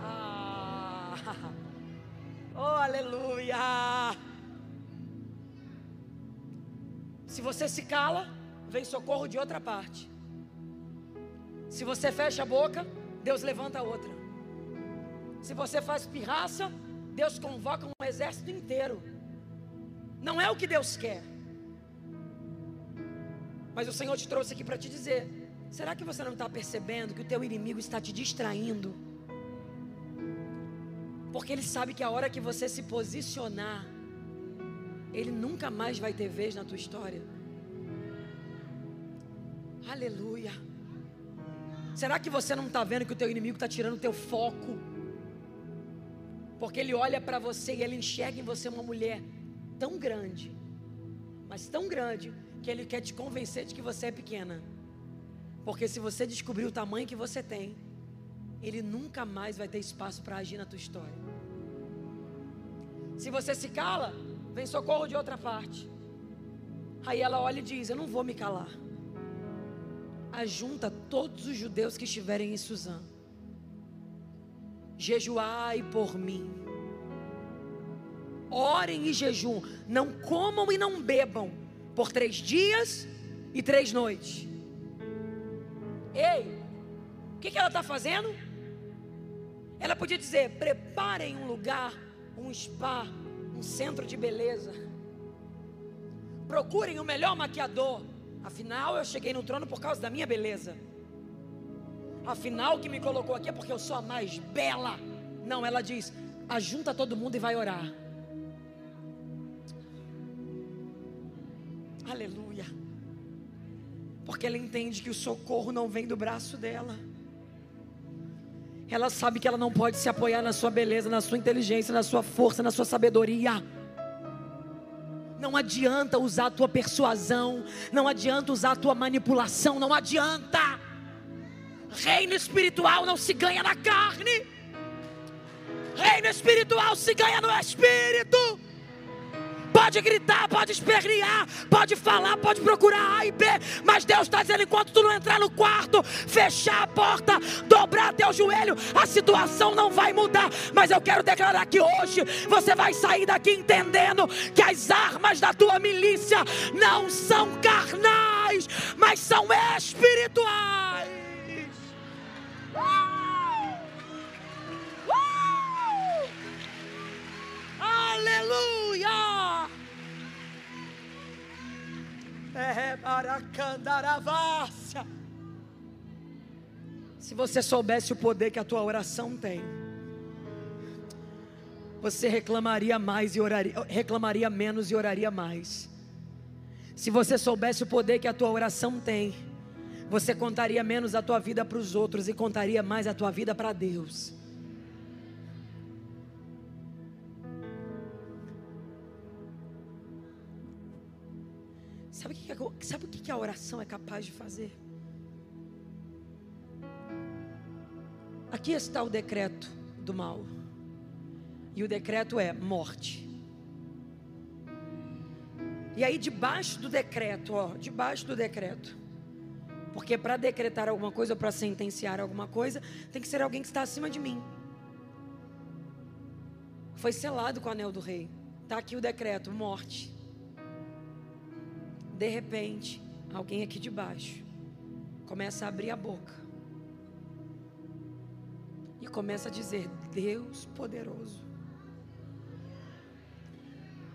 Ah, oh, aleluia! Se você se cala, vem socorro de outra parte. Se você fecha a boca, Deus levanta outra. Se você faz pirraça, Deus convoca um exército inteiro. Não é o que Deus quer. Mas o Senhor te trouxe aqui para te dizer: será que você não está percebendo que o teu inimigo está te distraindo? Porque ele sabe que a hora que você se posicionar, ele nunca mais vai ter vez na tua história. Aleluia. Será que você não está vendo que o teu inimigo está tirando o teu foco? Porque ele olha para você e ele enxerga em você uma mulher tão grande, mas tão grande, que ele quer te convencer de que você é pequena. Porque se você descobrir o tamanho que você tem, ele nunca mais vai ter espaço para agir na tua história. Se você se cala, vem socorro de outra parte. Aí ela olha e diz: Eu não vou me calar. Ajunta todos os judeus que estiverem em Suzã jejuai por mim. Orem e jejum, não comam e não bebam por três dias e três noites. Ei, o que, que ela está fazendo? Ela podia dizer: preparem um lugar um spa, um centro de beleza. Procurem o melhor maquiador. Afinal, eu cheguei no trono por causa da minha beleza. Afinal, que me colocou aqui é porque eu sou a mais bela. Não, ela diz: ajunta todo mundo e vai orar. Aleluia. Porque ela entende que o socorro não vem do braço dela. Ela sabe que ela não pode se apoiar na sua beleza, na sua inteligência, na sua força, na sua sabedoria. Não adianta usar a tua persuasão, não adianta usar a tua manipulação, não adianta. Reino espiritual não se ganha na carne. Reino espiritual se ganha no espírito. Pode gritar, pode espernear, pode falar, pode procurar A e B, mas Deus está dizendo: enquanto tu não entrar no quarto, fechar a porta, dobrar teu joelho, a situação não vai mudar. Mas eu quero declarar que hoje você vai sair daqui entendendo que as armas da tua milícia não são carnais, mas são espirituais. Aleluia! É Maracandaravássia. Se você soubesse o poder que a tua oração tem, você reclamaria mais e oraria, reclamaria menos e oraria mais. Se você soubesse o poder que a tua oração tem, você contaria menos a tua vida para os outros e contaria mais a tua vida para Deus. Sabe o que, sabe o que a oração é capaz de fazer? Aqui está o decreto do mal. E o decreto é morte. E aí, debaixo do decreto, ó, debaixo do decreto. Porque para decretar alguma coisa, para sentenciar alguma coisa, tem que ser alguém que está acima de mim. Foi selado com o anel do rei. Está aqui o decreto: morte. De repente, alguém aqui de baixo começa a abrir a boca e começa a dizer: Deus poderoso,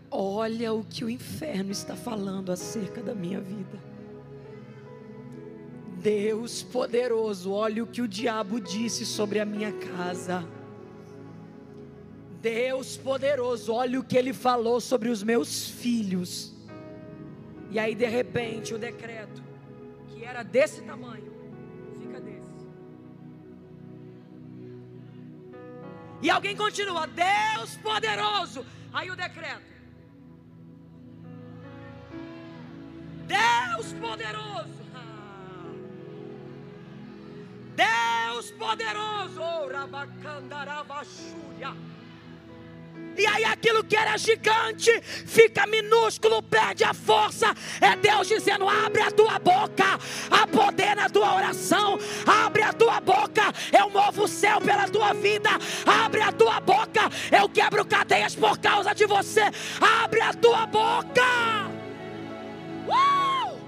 olha o que o inferno está falando acerca da minha vida. Deus poderoso, olha o que o diabo disse sobre a minha casa. Deus poderoso, olha o que ele falou sobre os meus filhos. E aí, de repente, o decreto, que era desse tamanho, fica desse. E alguém continua: Deus poderoso. Aí o decreto. Deus poderoso. Deus poderoso. Oh, e aí aquilo que era gigante fica minúsculo, perde a força. É Deus dizendo: abre a tua boca, há poder na tua oração, abre a tua boca, eu movo o céu pela tua vida, abre a tua boca, eu quebro cadeias por causa de você, abre a tua boca. Uh!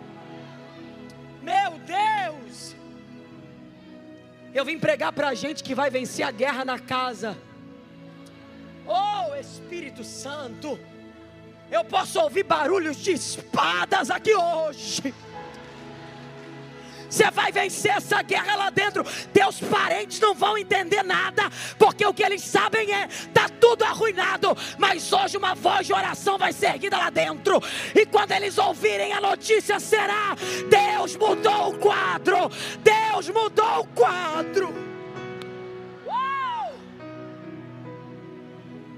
Meu Deus! Eu vim pregar para a gente que vai vencer a guerra na casa. Oh Espírito Santo, eu posso ouvir barulhos de espadas aqui hoje. Você vai vencer essa guerra lá dentro. Teus parentes não vão entender nada, porque o que eles sabem é tá tudo arruinado. Mas hoje uma voz de oração vai ser erguida lá dentro. E quando eles ouvirem a notícia será: Deus mudou o quadro. Deus mudou o quadro.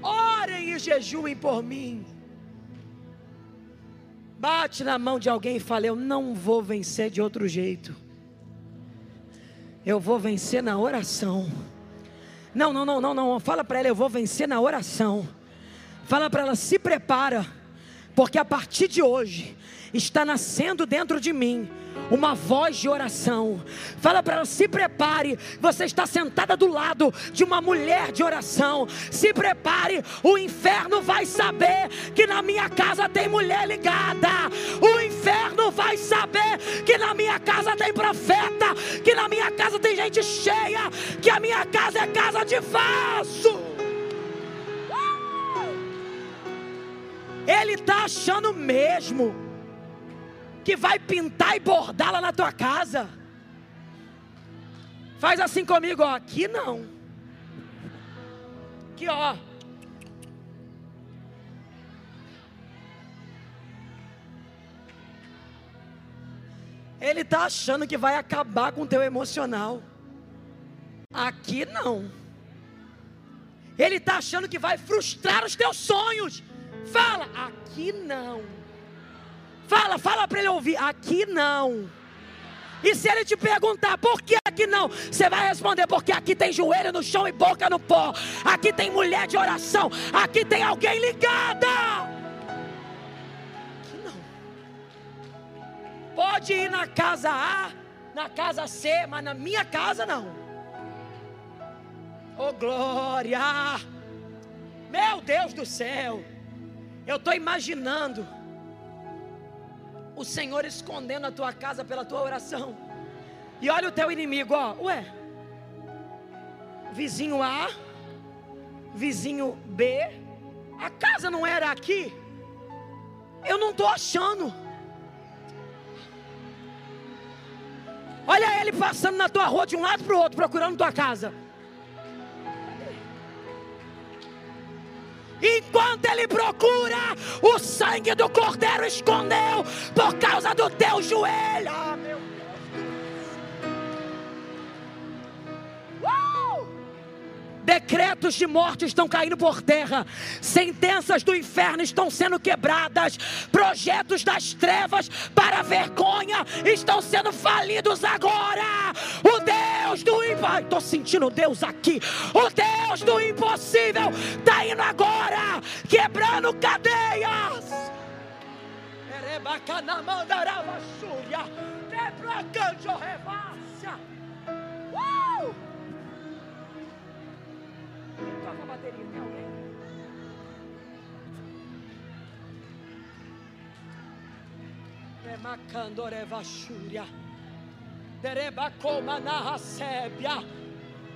Orem e jejuem por mim. Bate na mão de alguém e fala: Eu não vou vencer de outro jeito. Eu vou vencer na oração. Não, não, não, não, não. Fala para ela: Eu vou vencer na oração. Fala para ela: Se prepara, porque a partir de hoje está nascendo dentro de mim uma voz de oração. Fala para ela: se prepare. Você está sentada do lado de uma mulher de oração. Se prepare. O inferno vai saber que na minha casa tem mulher ligada. O inferno vai saber que na minha casa tem profeta. Que na minha casa tem gente cheia. Que a minha casa é casa de vaso. Ele está achando mesmo que vai pintar e bordar lá na tua casa. Faz assim comigo, ó. Aqui não. Aqui, ó. Ele está achando que vai acabar com o teu emocional. Aqui não. Ele está achando que vai frustrar os teus sonhos. Fala, aqui não. Fala, fala para ele ouvir, aqui não. E se ele te perguntar por que aqui não, você vai responder: porque aqui tem joelho no chão e boca no pó. Aqui tem mulher de oração. Aqui tem alguém ligada. Aqui não. Pode ir na casa A, na casa C, mas na minha casa não. Oh glória! Meu Deus do céu! Eu estou imaginando o Senhor escondendo a tua casa pela tua oração. E olha o teu inimigo, ó. Ué, vizinho A, vizinho B, a casa não era aqui? Eu não estou achando. Olha ele passando na tua rua de um lado para o outro, procurando tua casa. Enquanto ele procura, o sangue do cordeiro escondeu por causa do teu joelho. Ah, meu Decretos de morte estão caindo por terra, sentenças do inferno estão sendo quebradas, projetos das trevas para vergonha estão sendo falidos agora. O Deus do impossível, estou sentindo Deus aqui. O Deus do impossível está indo agora, quebrando cadeias. Toca a bateria? Tem alguém?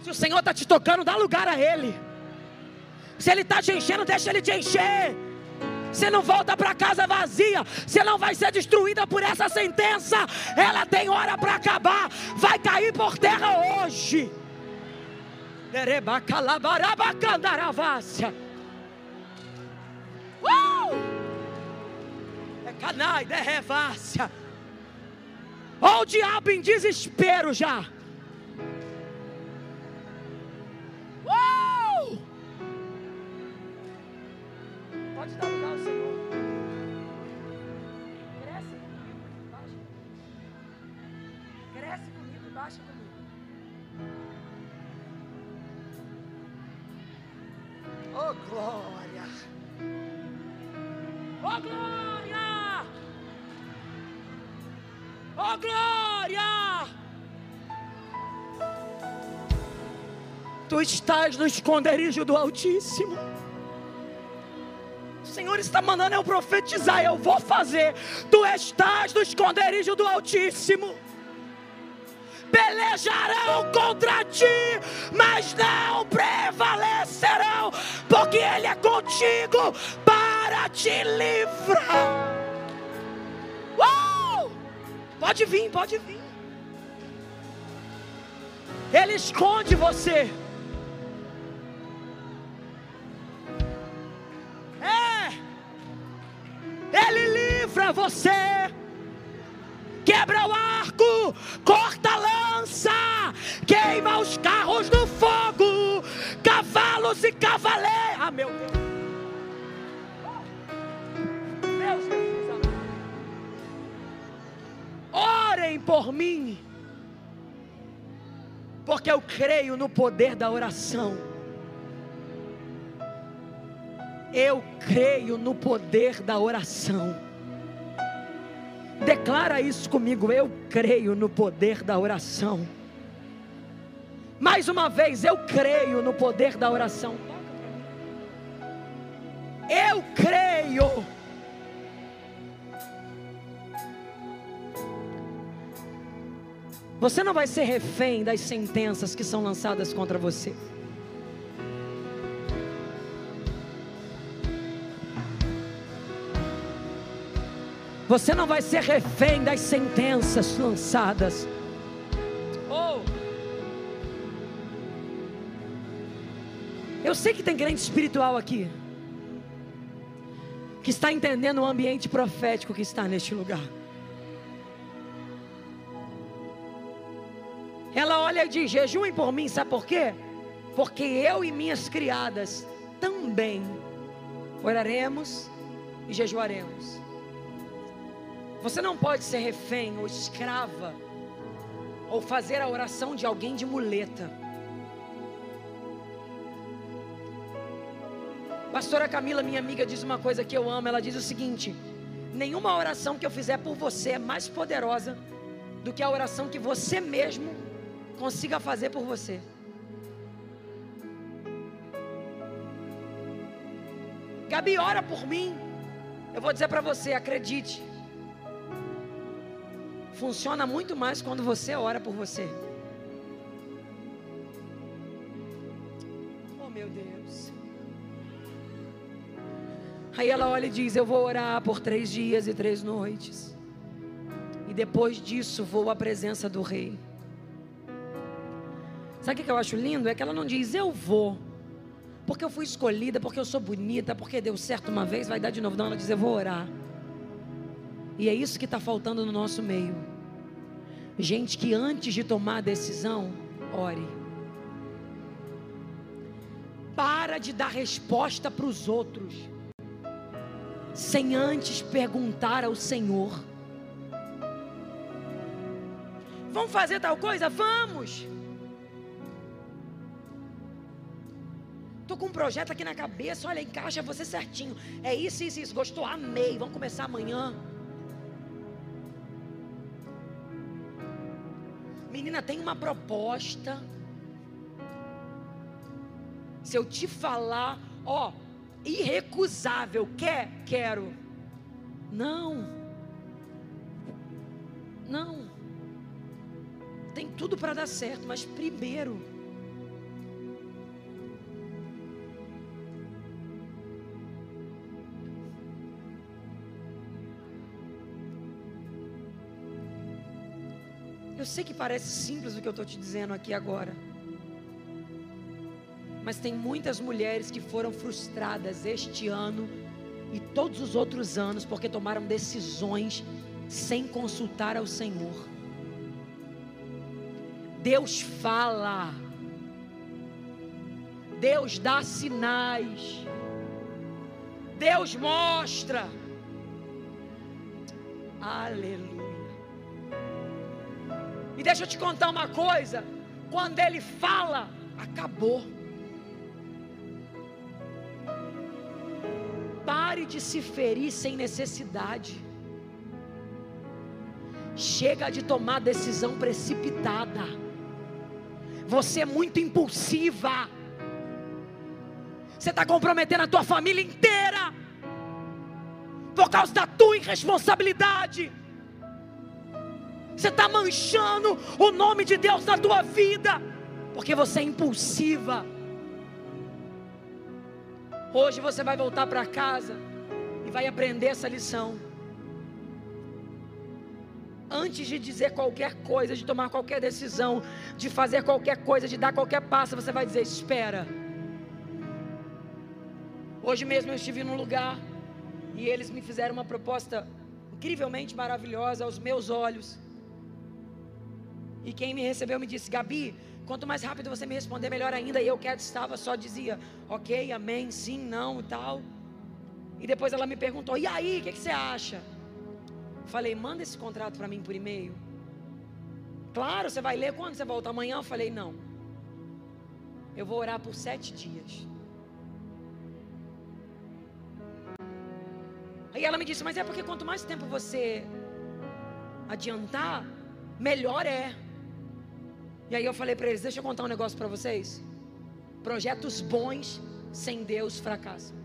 Se o Senhor está te tocando, dá lugar a Ele. Se Ele está te enchendo, deixa Ele te encher. Você não volta para casa vazia. Você não vai ser destruída por essa sentença. Ela tem hora para acabar. Vai cair por terra hoje. Uh! É canai de revácia. Olha o diabo em desespero já. Uh! Pode dar lugar ao Senhor. Cresce comigo, baixa. Cresce comigo, baixa comigo. Oh glória! Oh glória! Oh glória! Tu estás no esconderijo do Altíssimo. O Senhor está mandando eu profetizar, eu vou fazer. Tu estás no esconderijo do Altíssimo pelejarão contra ti, mas não prevalecerão, porque Ele é contigo para te livrar. Uh! Pode vir, pode vir. Ele esconde você. É. Ele livra você quebra o arco, corta a lança, queima os carros no fogo, cavalos e cavaleiros. Ah, meu Deus. Jesus. Orem por mim, porque eu creio no poder da oração. Eu creio no poder da oração. Declara isso comigo. Eu creio no poder da oração. Mais uma vez, eu creio no poder da oração. Eu creio. Você não vai ser refém das sentenças que são lançadas contra você. Você não vai ser refém das sentenças lançadas. Oh. Eu sei que tem crente espiritual aqui que está entendendo o ambiente profético que está neste lugar. Ela olha e diz: jejuem por mim, sabe por quê? Porque eu e minhas criadas também oraremos e jejuaremos. Você não pode ser refém ou escrava ou fazer a oração de alguém de muleta. Pastora Camila, minha amiga, diz uma coisa que eu amo. Ela diz o seguinte: nenhuma oração que eu fizer por você é mais poderosa do que a oração que você mesmo consiga fazer por você. Gabi, ora por mim. Eu vou dizer para você, acredite. Funciona muito mais quando você ora por você. Aí ela olha e diz: Eu vou orar por três dias e três noites. E depois disso vou à presença do rei. Sabe o que eu acho lindo? É que ela não diz eu vou, porque eu fui escolhida, porque eu sou bonita, porque deu certo uma vez, vai dar de novo. Não, ela diz eu vou orar. E é isso que está faltando no nosso meio. Gente que antes de tomar a decisão, ore. Para de dar resposta para os outros sem antes perguntar ao Senhor. Vamos fazer tal coisa? Vamos! Estou com um projeto aqui na cabeça, olha, encaixa você certinho. É isso, isso, isso. Gostou? Amei. Vamos começar amanhã. Menina, tem uma proposta. Se eu te falar, ó, irrecusável. Quer? Quero. Não. Não. Tem tudo para dar certo, mas primeiro. Eu sei que parece simples o que eu estou te dizendo aqui agora. Mas tem muitas mulheres que foram frustradas este ano e todos os outros anos porque tomaram decisões sem consultar ao Senhor. Deus fala. Deus dá sinais. Deus mostra. Aleluia. E deixa eu te contar uma coisa: quando Ele fala, acabou. Pare de se ferir sem necessidade. Chega de tomar decisão precipitada. Você é muito impulsiva. Você está comprometendo a tua família inteira. Por causa da tua irresponsabilidade. Você está manchando o nome de Deus na tua vida. Porque você é impulsiva. Hoje você vai voltar para casa e vai aprender essa lição. Antes de dizer qualquer coisa, de tomar qualquer decisão, de fazer qualquer coisa, de dar qualquer passo, você vai dizer: Espera. Hoje mesmo eu estive num lugar e eles me fizeram uma proposta incrivelmente maravilhosa aos meus olhos. E quem me recebeu me disse: Gabi, Quanto mais rápido você me responder, melhor ainda. E eu quero estava só dizia, ok, amém, sim, não e tal. E depois ela me perguntou, e aí, o que, que, você acha? Falei, manda esse contrato para mim por e-mail. Claro, você vai ler quando você volta amanhã? Eu falei, não. Eu vou orar por sete dias. Aí ela me disse, mas é porque quanto mais tempo você adiantar, melhor é. E aí eu falei para eles: deixa eu contar um negócio para vocês. Projetos bons sem Deus fracassam.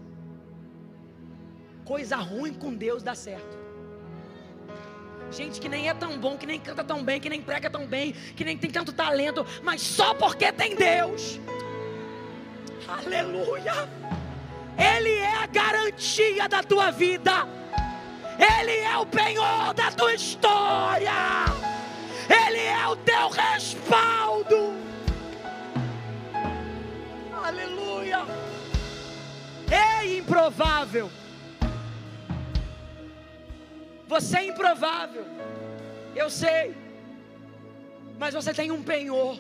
Coisa ruim com Deus dá certo. Gente que nem é tão bom, que nem canta tão bem, que nem prega tão bem, que nem tem tanto talento, mas só porque tem Deus. Aleluia! Ele é a garantia da tua vida. Ele é o penhor da tua história. Ele é o teu respaldo. Aleluia. Ei, improvável. Você é improvável. Eu sei. Mas você tem um penhor.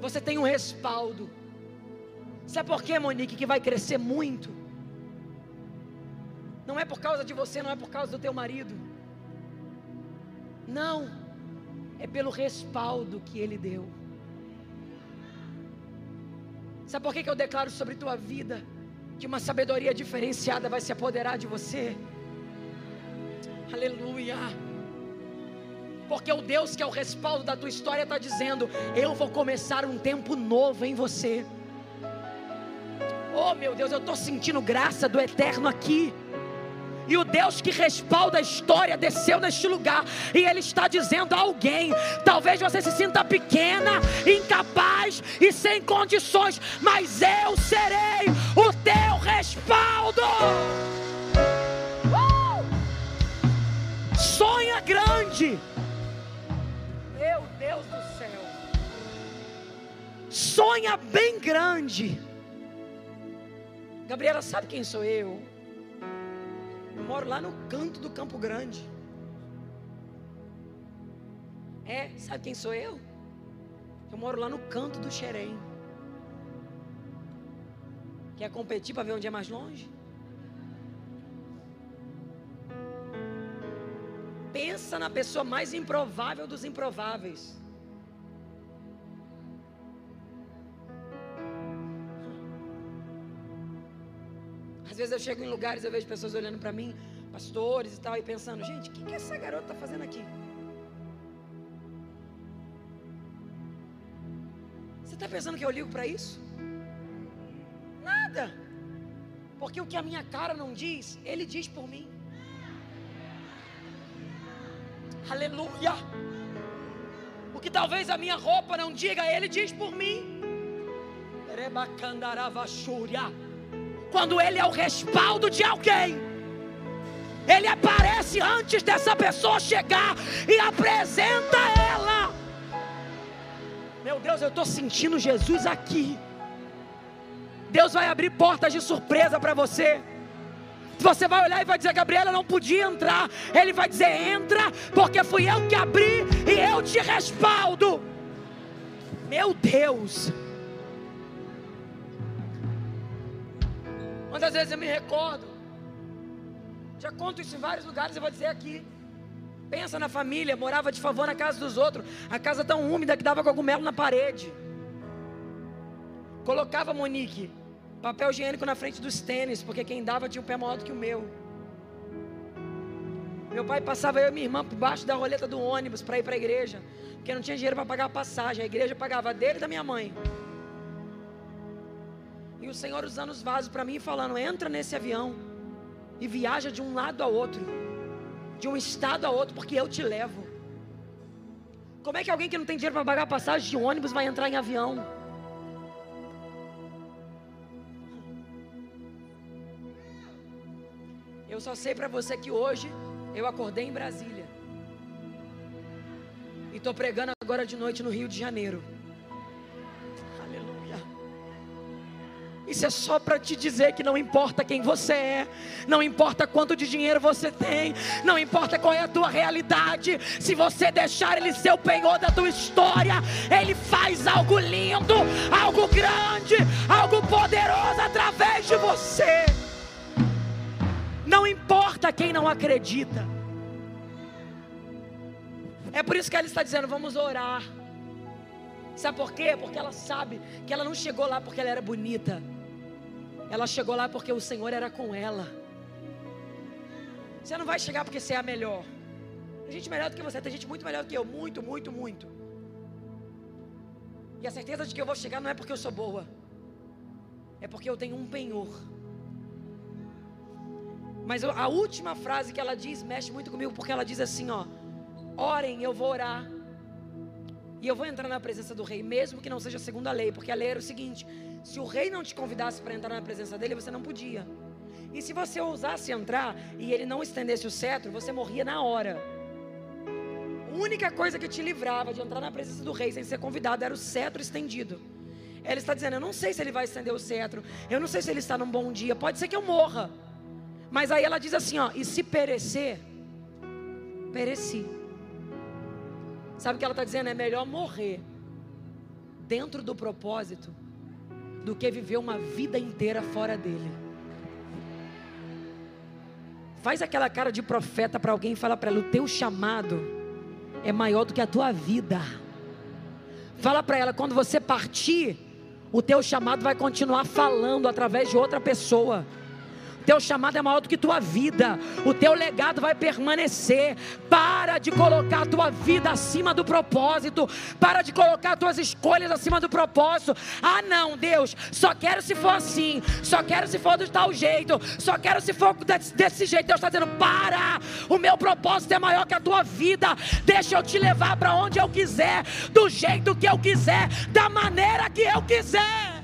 Você tem um respaldo. Sabe por quê, Monique, que vai crescer muito? Não é por causa de você, não é por causa do teu marido. Não. É pelo respaldo que ele deu. Sabe por que, eu declaro sobre tua vida que uma sabedoria diferenciada vai se apoderar de você? Aleluia. Porque o Deus que é o respaldo da tua história está dizendo: Eu vou começar um tempo novo em você. Oh meu Deus, eu estou sentindo graça do eterno aqui. E o Deus que respalda a história desceu neste lugar. E Ele está dizendo a alguém: talvez você se sinta pequena, incapaz e sem condições, mas eu serei o teu respaldo. Uh! Sonha grande. Meu Deus do céu. Sonha bem grande. Gabriela, sabe quem sou eu? Moro lá no canto do Campo Grande. É, sabe quem sou eu? Eu moro lá no canto do Xerém. Quer competir para ver onde é mais longe? Pensa na pessoa mais improvável dos improváveis. Vezes eu chego em lugares, eu vejo pessoas olhando para mim, pastores e tal, e pensando, gente, o que, que essa garota está fazendo aqui? Você está pensando que eu ligo para isso? Nada. Porque o que a minha cara não diz, ele diz por mim. Aleluia. O que talvez a minha roupa não diga, ele diz por mim. Rebacandaravachúria quando Ele é o respaldo de alguém. Ele aparece antes dessa pessoa chegar e apresenta ela. Meu Deus, eu estou sentindo Jesus aqui. Deus vai abrir portas de surpresa para você. Você vai olhar e vai dizer, Gabriela, não podia entrar. Ele vai dizer, entra, porque fui eu que abri e eu te respaldo. Meu Deus. Quantas vezes eu me recordo? Já conto isso em vários lugares, eu vou dizer aqui. Pensa na família, morava de favor na casa dos outros, a casa tão úmida que dava cogumelo na parede. Colocava Monique, papel higiênico na frente dos tênis, porque quem dava tinha o pé maior do que o meu. Meu pai passava eu e minha irmã por baixo da roleta do ônibus para ir para a igreja, porque não tinha dinheiro para pagar a passagem. A igreja pagava dele e da minha mãe. E o Senhor usando os vasos para mim falando: entra nesse avião e viaja de um lado a outro, de um estado a outro, porque eu te levo. Como é que alguém que não tem dinheiro para pagar passagem de ônibus vai entrar em avião? Eu só sei para você que hoje eu acordei em Brasília. E estou pregando agora de noite no Rio de Janeiro. Isso é só para te dizer que não importa quem você é, não importa quanto de dinheiro você tem, não importa qual é a tua realidade, se você deixar Ele ser o penhor da tua história, Ele faz algo lindo, algo grande, algo poderoso através de você. Não importa quem não acredita. É por isso que ela está dizendo: vamos orar. Sabe por quê? Porque ela sabe que ela não chegou lá porque ela era bonita. Ela chegou lá porque o Senhor era com ela. Você não vai chegar porque você é a melhor. Tem gente melhor do que você, tem gente muito melhor do que eu, muito, muito, muito. E a certeza de que eu vou chegar não é porque eu sou boa, é porque eu tenho um penhor. Mas a última frase que ela diz mexe muito comigo, porque ela diz assim: ó, orem, eu vou orar. E eu vou entrar na presença do rei, mesmo que não seja segundo a lei, porque a lei era o seguinte: se o rei não te convidasse para entrar na presença dele, você não podia. E se você ousasse entrar e ele não estendesse o cetro, você morria na hora. A única coisa que te livrava de entrar na presença do rei sem ser convidado era o cetro estendido. Ela está dizendo: Eu não sei se ele vai estender o cetro, eu não sei se ele está num bom dia, pode ser que eu morra. Mas aí ela diz assim: Ó, e se perecer, pereci. Sabe o que ela está dizendo? É melhor morrer dentro do propósito do que viver uma vida inteira fora dele. Faz aquela cara de profeta para alguém e fala para ela: o teu chamado é maior do que a tua vida. Fala para ela: quando você partir, o teu chamado vai continuar falando através de outra pessoa teu chamado é maior do que tua vida, o teu legado vai permanecer. Para de colocar tua vida acima do propósito, para de colocar as tuas escolhas acima do propósito. Ah, não, Deus, só quero se for assim, só quero se for do tal jeito, só quero se for desse jeito. Deus está dizendo: para, o meu propósito é maior que a tua vida, deixa eu te levar para onde eu quiser, do jeito que eu quiser, da maneira que eu quiser.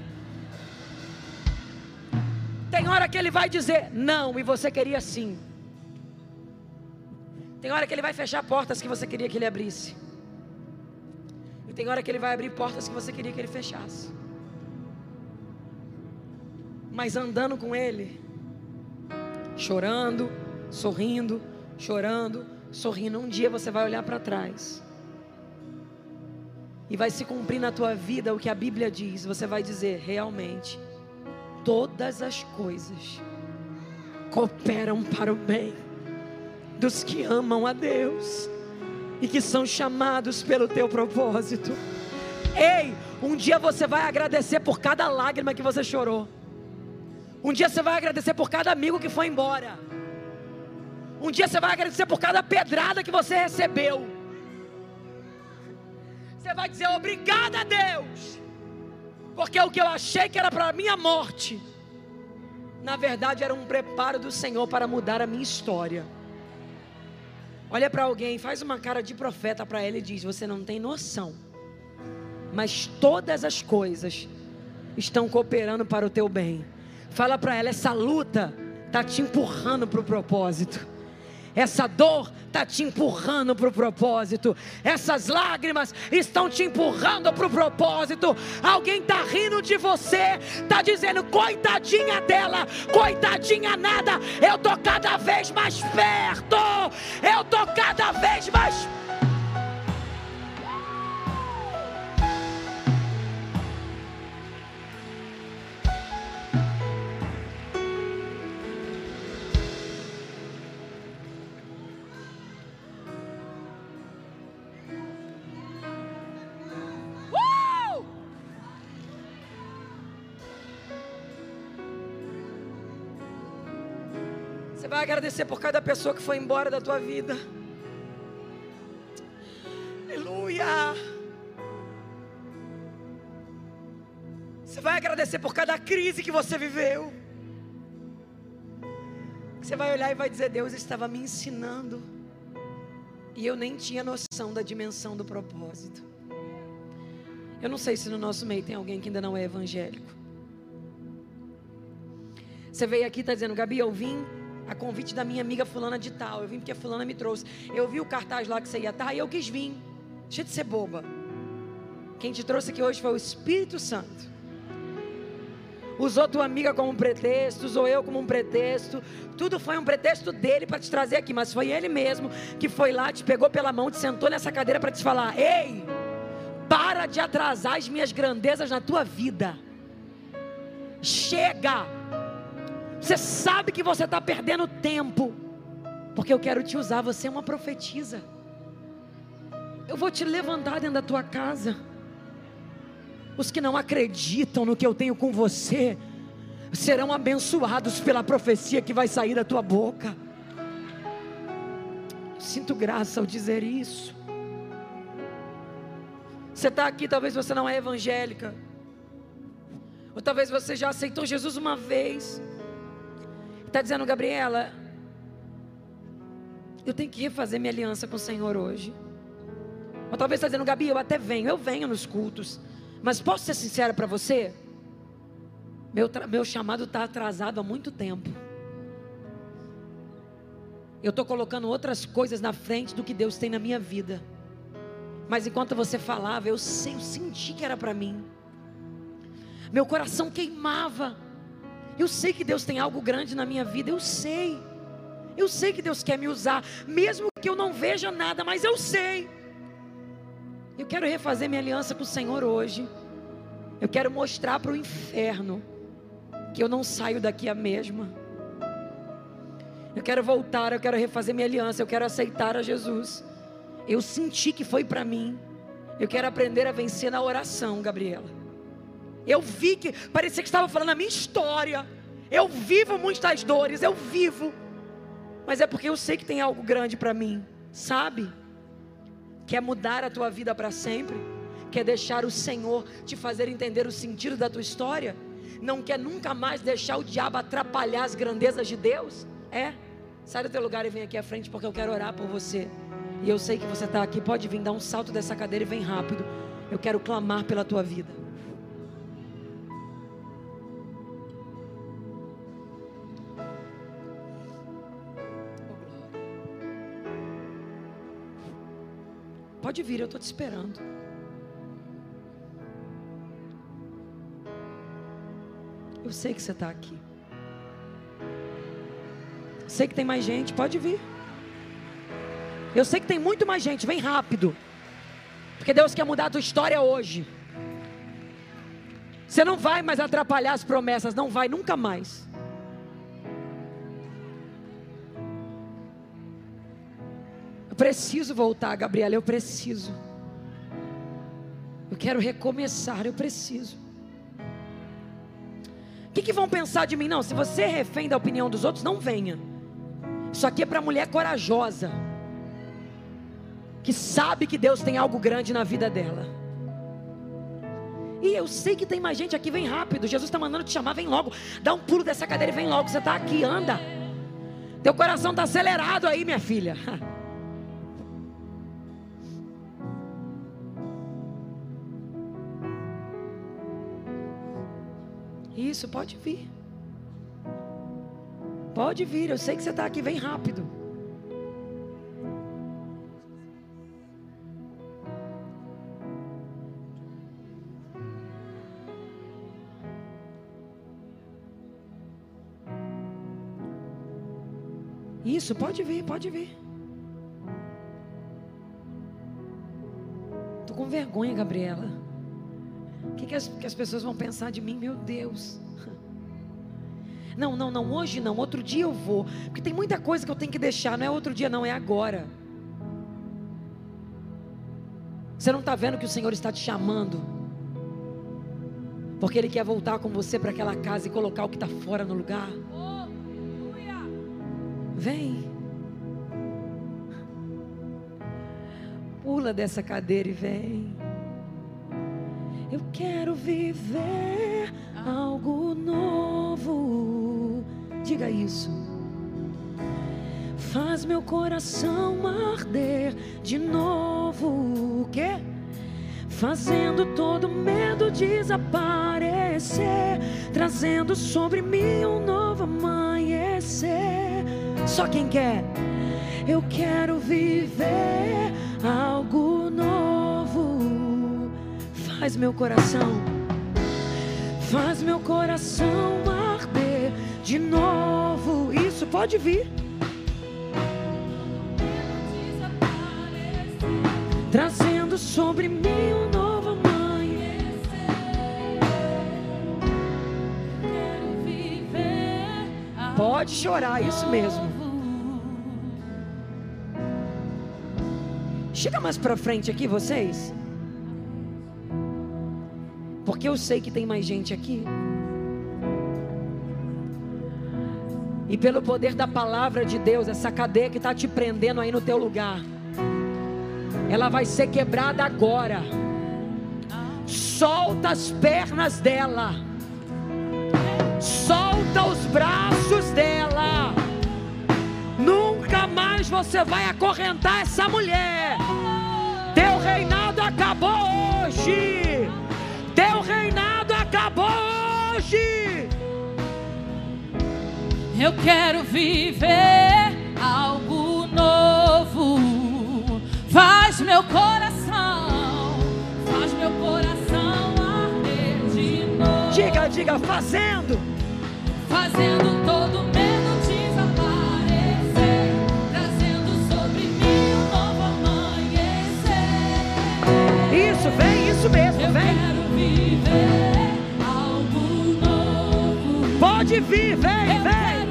Tem hora que ele vai dizer não e você queria sim. Tem hora que ele vai fechar portas que você queria que ele abrisse. E tem hora que ele vai abrir portas que você queria que ele fechasse. Mas andando com ele, chorando, sorrindo, chorando, sorrindo, um dia você vai olhar para trás. E vai se cumprir na tua vida o que a Bíblia diz. Você vai dizer, realmente, todas as coisas cooperam para o bem dos que amam a Deus e que são chamados pelo teu propósito. Ei, um dia você vai agradecer por cada lágrima que você chorou. Um dia você vai agradecer por cada amigo que foi embora. Um dia você vai agradecer por cada pedrada que você recebeu. Você vai dizer obrigado a Deus porque o que eu achei que era para a minha morte, na verdade era um preparo do Senhor para mudar a minha história. Olha para alguém, faz uma cara de profeta para ele e diz: Você não tem noção, mas todas as coisas estão cooperando para o teu bem. Fala para ela: essa luta está te empurrando para o propósito. Essa dor está te empurrando para o propósito. Essas lágrimas estão te empurrando para o propósito. Alguém está rindo de você, está dizendo, coitadinha dela, coitadinha nada. Eu estou cada vez mais perto. Eu estou cada vez mais perto agradecer por cada pessoa que foi embora da tua vida. Aleluia. Você vai agradecer por cada crise que você viveu. Você vai olhar e vai dizer: Deus estava me ensinando. E eu nem tinha noção da dimensão do propósito. Eu não sei se no nosso meio tem alguém que ainda não é evangélico. Você veio aqui e está dizendo, Gabi, eu vim a convite da minha amiga fulana de tal. Eu vim porque a fulana me trouxe. Eu vi o cartaz lá que você ia estar e eu quis vir. Deixa de ser boba. Quem te trouxe aqui hoje foi o Espírito Santo. Usou tua amiga como um pretexto, usou eu como um pretexto. Tudo foi um pretexto dele para te trazer aqui, mas foi ele mesmo que foi lá, te pegou pela mão, te sentou nessa cadeira para te falar: Ei, para de atrasar as minhas grandezas na tua vida. Chega você sabe que você está perdendo tempo, porque eu quero te usar. Você é uma profetisa. Eu vou te levantar dentro da tua casa. Os que não acreditam no que eu tenho com você serão abençoados pela profecia que vai sair da tua boca. Sinto graça ao dizer isso. Você está aqui, talvez você não é evangélica, ou talvez você já aceitou Jesus uma vez está dizendo, Gabriela, eu tenho que refazer minha aliança com o Senhor hoje. Ou talvez está dizendo, Gabi, eu até venho, eu venho nos cultos. Mas posso ser sincera para você? Meu, meu chamado está atrasado há muito tempo. Eu estou colocando outras coisas na frente do que Deus tem na minha vida. Mas enquanto você falava, eu eu senti que era para mim. Meu coração queimava. Eu sei que Deus tem algo grande na minha vida, eu sei. Eu sei que Deus quer me usar, mesmo que eu não veja nada, mas eu sei. Eu quero refazer minha aliança com o Senhor hoje. Eu quero mostrar para o inferno que eu não saio daqui a mesma. Eu quero voltar, eu quero refazer minha aliança, eu quero aceitar a Jesus. Eu senti que foi para mim. Eu quero aprender a vencer na oração, Gabriela. Eu vi que parecia que estava falando a minha história. Eu vivo muitas dores, eu vivo. Mas é porque eu sei que tem algo grande para mim, sabe? Quer mudar a tua vida para sempre? Quer deixar o Senhor te fazer entender o sentido da tua história? Não quer nunca mais deixar o diabo atrapalhar as grandezas de Deus? É? Sai do teu lugar e vem aqui à frente porque eu quero orar por você. E eu sei que você está aqui, pode vir, dar um salto dessa cadeira e vem rápido. Eu quero clamar pela tua vida. Pode vir, eu estou te esperando. Eu sei que você está aqui. Sei que tem mais gente, pode vir. Eu sei que tem muito mais gente, vem rápido. Porque Deus quer mudar a tua história hoje. Você não vai mais atrapalhar as promessas, não vai nunca mais. Eu preciso voltar, Gabriela, eu preciso. Eu quero recomeçar, eu preciso. O que, que vão pensar de mim? Não, se você é refém da opinião dos outros, não venha. Isso aqui é para mulher corajosa, que sabe que Deus tem algo grande na vida dela. E eu sei que tem mais gente aqui, vem rápido. Jesus está mandando te chamar, vem logo. Dá um pulo dessa cadeira e vem logo. Você está aqui, anda. Teu coração está acelerado aí, minha filha. Isso, pode vir. Pode vir, eu sei que você está aqui, vem rápido. Isso, pode vir, pode vir. Estou com vergonha, Gabriela. O que, que, as, que as pessoas vão pensar de mim? Meu Deus. Não, não, não, hoje não, outro dia eu vou. Porque tem muita coisa que eu tenho que deixar, não é outro dia, não, é agora. Você não está vendo que o Senhor está te chamando? Porque Ele quer voltar com você para aquela casa e colocar o que está fora no lugar. Vem. Pula dessa cadeira e vem. Eu quero viver algo novo. Diga isso. Faz meu coração arder de novo. O quê? Fazendo todo medo desaparecer, trazendo sobre mim um novo amanhecer. Só quem quer? Eu quero viver algo novo. Faz meu coração, faz meu coração arder de novo. Isso pode vir. Trazendo sobre mim um novo viver. Pode chorar, isso mesmo. Chega mais para frente aqui, vocês. Porque eu sei que tem mais gente aqui. E pelo poder da palavra de Deus, essa cadeia que está te prendendo aí no teu lugar, ela vai ser quebrada agora. Solta as pernas dela, solta os braços dela. Nunca mais você vai acorrentar essa mulher. Teu reinado acabou hoje. Seu reinado acabou hoje. Eu quero viver algo novo. Faz meu coração, faz meu coração arder de novo. Diga, diga, fazendo, fazendo todo medo desaparecer, trazendo sobre mim um novo amanhecer. Isso, vem, isso mesmo, Eu vem quero viver algo novo. Pode vir, vem, vem.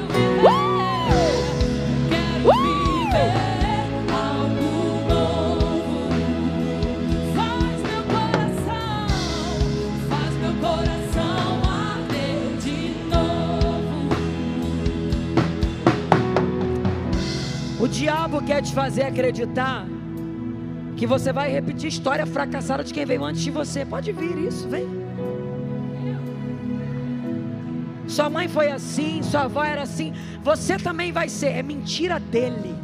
quero viver, quero viver algo novo. Faz meu coração, faz meu coração arder de novo. O diabo quer te fazer acreditar que você vai repetir história fracassada de quem veio antes de você. Pode vir isso, vem. Sua mãe foi assim, sua avó era assim, você também vai ser. É mentira dele.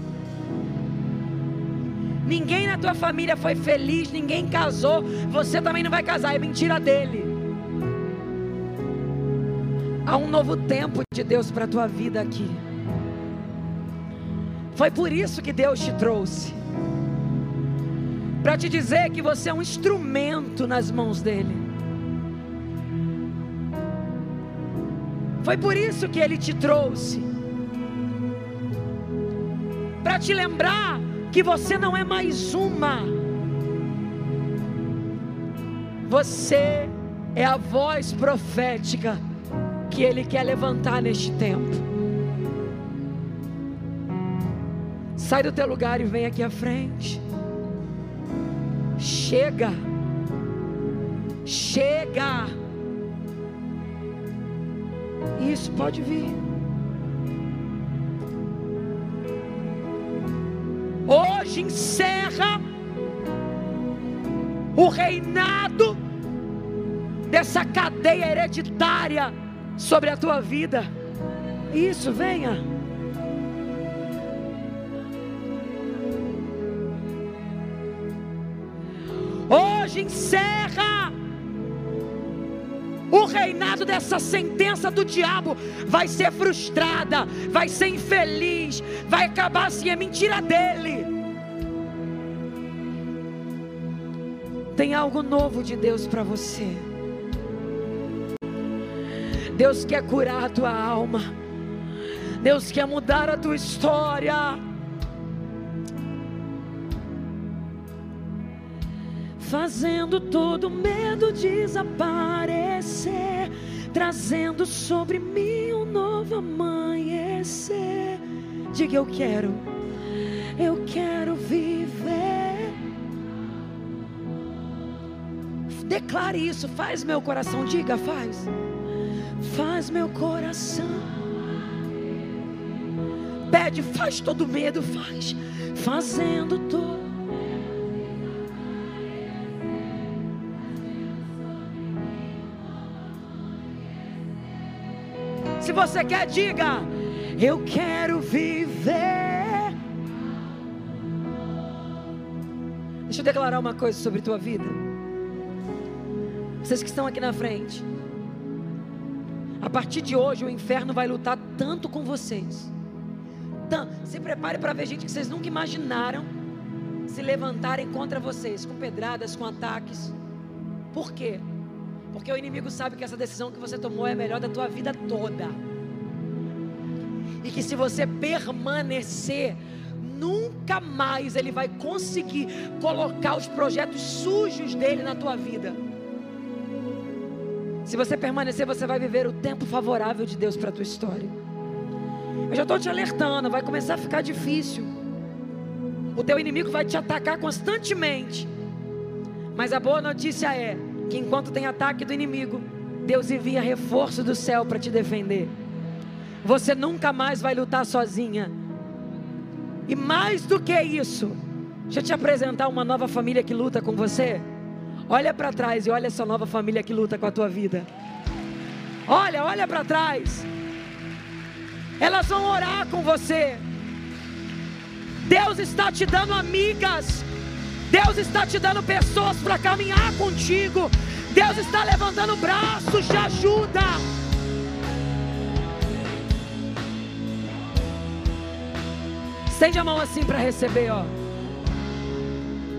Ninguém na tua família foi feliz, ninguém casou, você também não vai casar, é mentira dele. Há um novo tempo de Deus para a tua vida aqui. Foi por isso que Deus te trouxe para te dizer que você é um instrumento nas mãos dele. Foi por isso que ele te trouxe para te lembrar que você não é mais uma. Você é a voz profética que ele quer levantar neste tempo. Sai do teu lugar e vem aqui à frente. Chega. Chega. Isso, pode vir. Hoje encerra o reinado dessa cadeia hereditária sobre a tua vida. Isso, venha. Hoje encerra o reinado dessa sentença do diabo. Vai ser frustrada, vai ser infeliz, vai acabar assim. É mentira dele. Tem algo novo de Deus para você. Deus quer curar a tua alma. Deus quer mudar a tua história. Fazendo todo medo desaparecer, trazendo sobre mim um novo amanhecer. Diga eu quero, eu quero viver. Declare isso, faz meu coração, diga, faz. Faz meu coração. Pede, faz todo medo, faz. Fazendo todo Se você quer, diga: Eu quero viver. Deixa eu declarar uma coisa sobre tua vida. Vocês que estão aqui na frente. A partir de hoje, o inferno vai lutar tanto com vocês. Se prepare para ver gente que vocês nunca imaginaram se levantarem contra vocês, com pedradas, com ataques. Por quê? Porque o inimigo sabe que essa decisão que você tomou é a melhor da tua vida toda. E que se você permanecer, nunca mais ele vai conseguir colocar os projetos sujos dele na tua vida. Se você permanecer, você vai viver o tempo favorável de Deus para a tua história. Eu já estou te alertando, vai começar a ficar difícil. O teu inimigo vai te atacar constantemente. Mas a boa notícia é que enquanto tem ataque do inimigo, Deus envia reforço do céu para te defender. Você nunca mais vai lutar sozinha. E mais do que isso, deixa eu te apresentar uma nova família que luta com você. Olha para trás e olha essa nova família que luta com a tua vida. Olha, olha para trás. Elas vão orar com você. Deus está te dando amigas. Deus está te dando pessoas para caminhar contigo. Deus está levantando braços de ajuda. Estende a mão assim para receber, ó.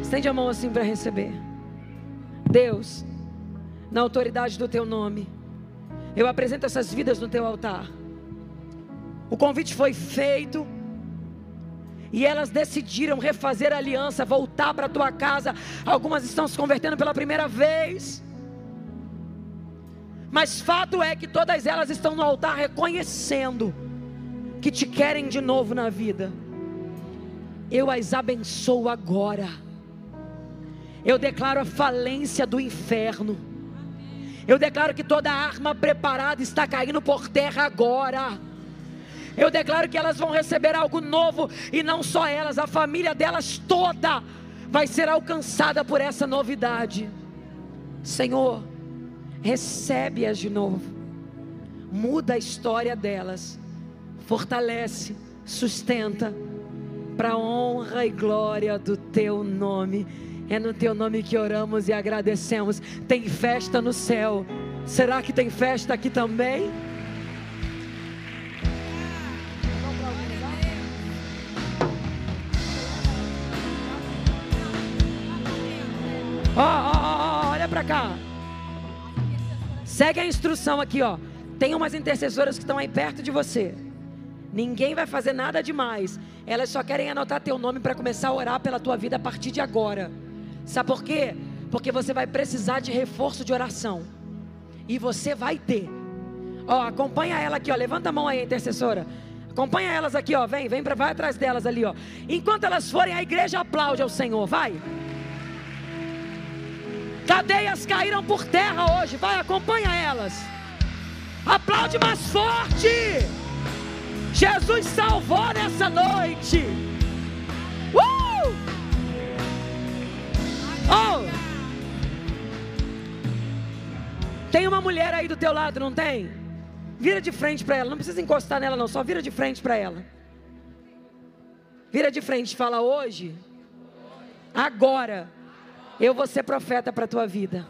Estende a mão assim para receber. Deus, na autoridade do teu nome, eu apresento essas vidas no teu altar. O convite foi feito. E elas decidiram refazer a aliança, voltar para a tua casa. Algumas estão se convertendo pela primeira vez. Mas fato é que todas elas estão no altar reconhecendo que te querem de novo na vida. Eu as abençoo agora. Eu declaro a falência do inferno. Eu declaro que toda arma preparada está caindo por terra agora. Eu declaro que elas vão receber algo novo e não só elas, a família delas toda vai ser alcançada por essa novidade. Senhor, recebe-as de novo. Muda a história delas. Fortalece, sustenta para a honra e glória do teu nome. É no teu nome que oramos e agradecemos. Tem festa no céu. Será que tem festa aqui também? Ó, ó, olha para cá. Segue a instrução aqui, ó. Tem umas intercessoras que estão aí perto de você. Ninguém vai fazer nada demais. Elas só querem anotar teu nome para começar a orar pela tua vida a partir de agora. Sabe por quê? Porque você vai precisar de reforço de oração. E você vai ter. Ó, acompanha ela aqui, ó. Levanta a mão aí, intercessora. Acompanha elas aqui, ó. Vem, vem para vai atrás delas ali, ó. Enquanto elas forem, a igreja aplaude ao Senhor. Vai. Cadeias caíram por terra hoje. Vai, acompanha elas. Aplaude mais forte. Jesus salvou nessa noite. Uh! Oh! Tem uma mulher aí do teu lado, não tem? Vira de frente para ela. Não precisa encostar nela, não. Só vira de frente para ela. Vira de frente. Fala hoje. Agora. Eu vou ser profeta para a tua vida.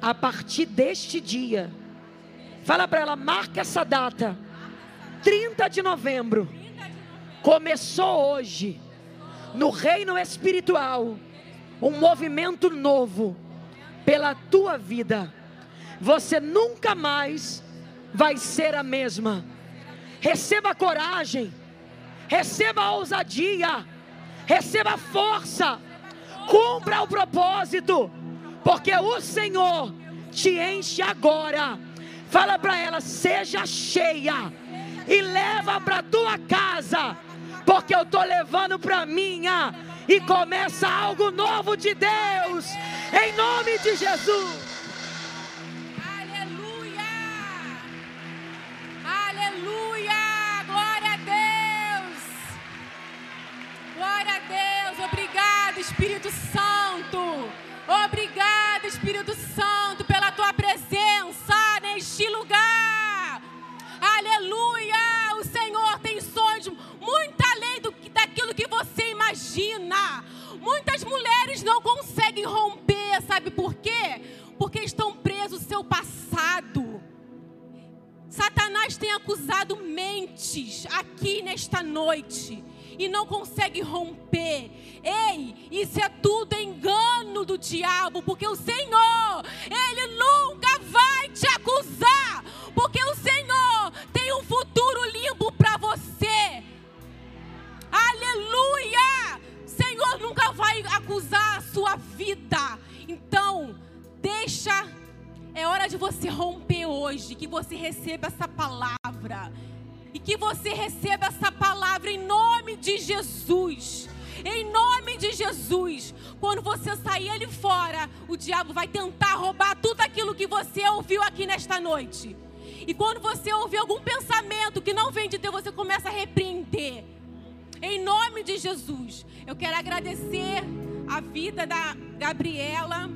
A partir deste dia. Fala para ela, marca essa data. 30 de novembro. Começou hoje. No reino espiritual. Um movimento novo. Pela tua vida. Você nunca mais vai ser a mesma. Receba coragem. Receba ousadia. Receba força cumpra o propósito, porque o Senhor te enche agora. Fala para ela: seja cheia e leva para tua casa, porque eu tô levando para minha e começa algo novo de Deus, em nome de Jesus. Aleluia! Aleluia! Glória a Deus! Obrigado, Espírito Santo! Obrigado, Espírito Santo, pela tua presença neste lugar! Aleluia! O Senhor tem sonhos muito além do, daquilo que você imagina. Muitas mulheres não conseguem romper, sabe por quê? Porque estão presos ao seu passado. Satanás tem acusado mentes aqui nesta noite e não consegue romper. Ei, isso é tudo engano do diabo, porque o Senhor, ele nunca vai te acusar, porque o Senhor tem um futuro limpo para você. Aleluia! Senhor nunca vai acusar a sua vida. Então, deixa é hora de você romper hoje, que você receba essa palavra. E que você receba essa palavra em nome de Jesus. Em nome de Jesus. Quando você sair ali fora, o diabo vai tentar roubar tudo aquilo que você ouviu aqui nesta noite. E quando você ouvir algum pensamento que não vem de Deus, você começa a repreender. Em nome de Jesus, eu quero agradecer a vida da Gabriela,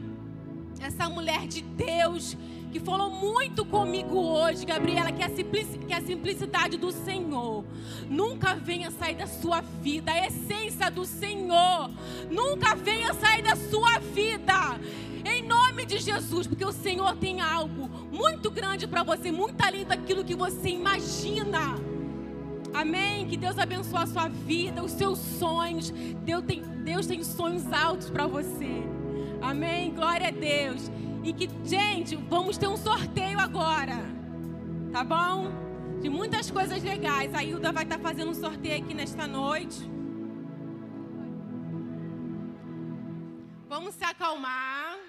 essa mulher de Deus que falou muito comigo hoje, Gabriela, que a, simplici- que a simplicidade do Senhor nunca venha sair da sua vida, a essência do Senhor nunca venha sair da sua vida. Em nome de Jesus, porque o Senhor tem algo muito grande para você, muito além daquilo que você imagina. Amém? Que Deus abençoe a sua vida, os seus sonhos. Deus tem, Deus tem sonhos altos para você. Amém? Glória a Deus. E que, gente, vamos ter um sorteio agora. Tá bom? De muitas coisas legais. A Hilda vai estar fazendo um sorteio aqui nesta noite. Vamos se acalmar.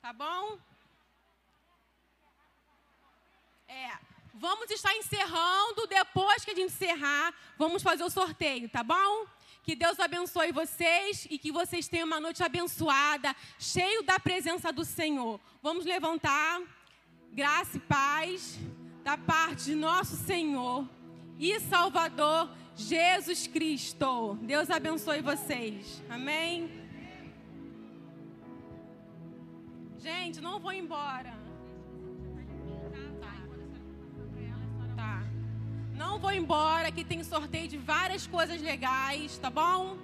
Tá bom? É. Vamos estar encerrando. Depois que a gente encerrar, vamos fazer o sorteio, tá bom? Que Deus abençoe vocês e que vocês tenham uma noite abençoada, cheio da presença do Senhor. Vamos levantar. Graça e paz da parte de nosso Senhor e Salvador Jesus Cristo. Deus abençoe vocês. Amém. Gente, não vou embora. Não vou embora, que tem sorteio de várias coisas legais, tá bom?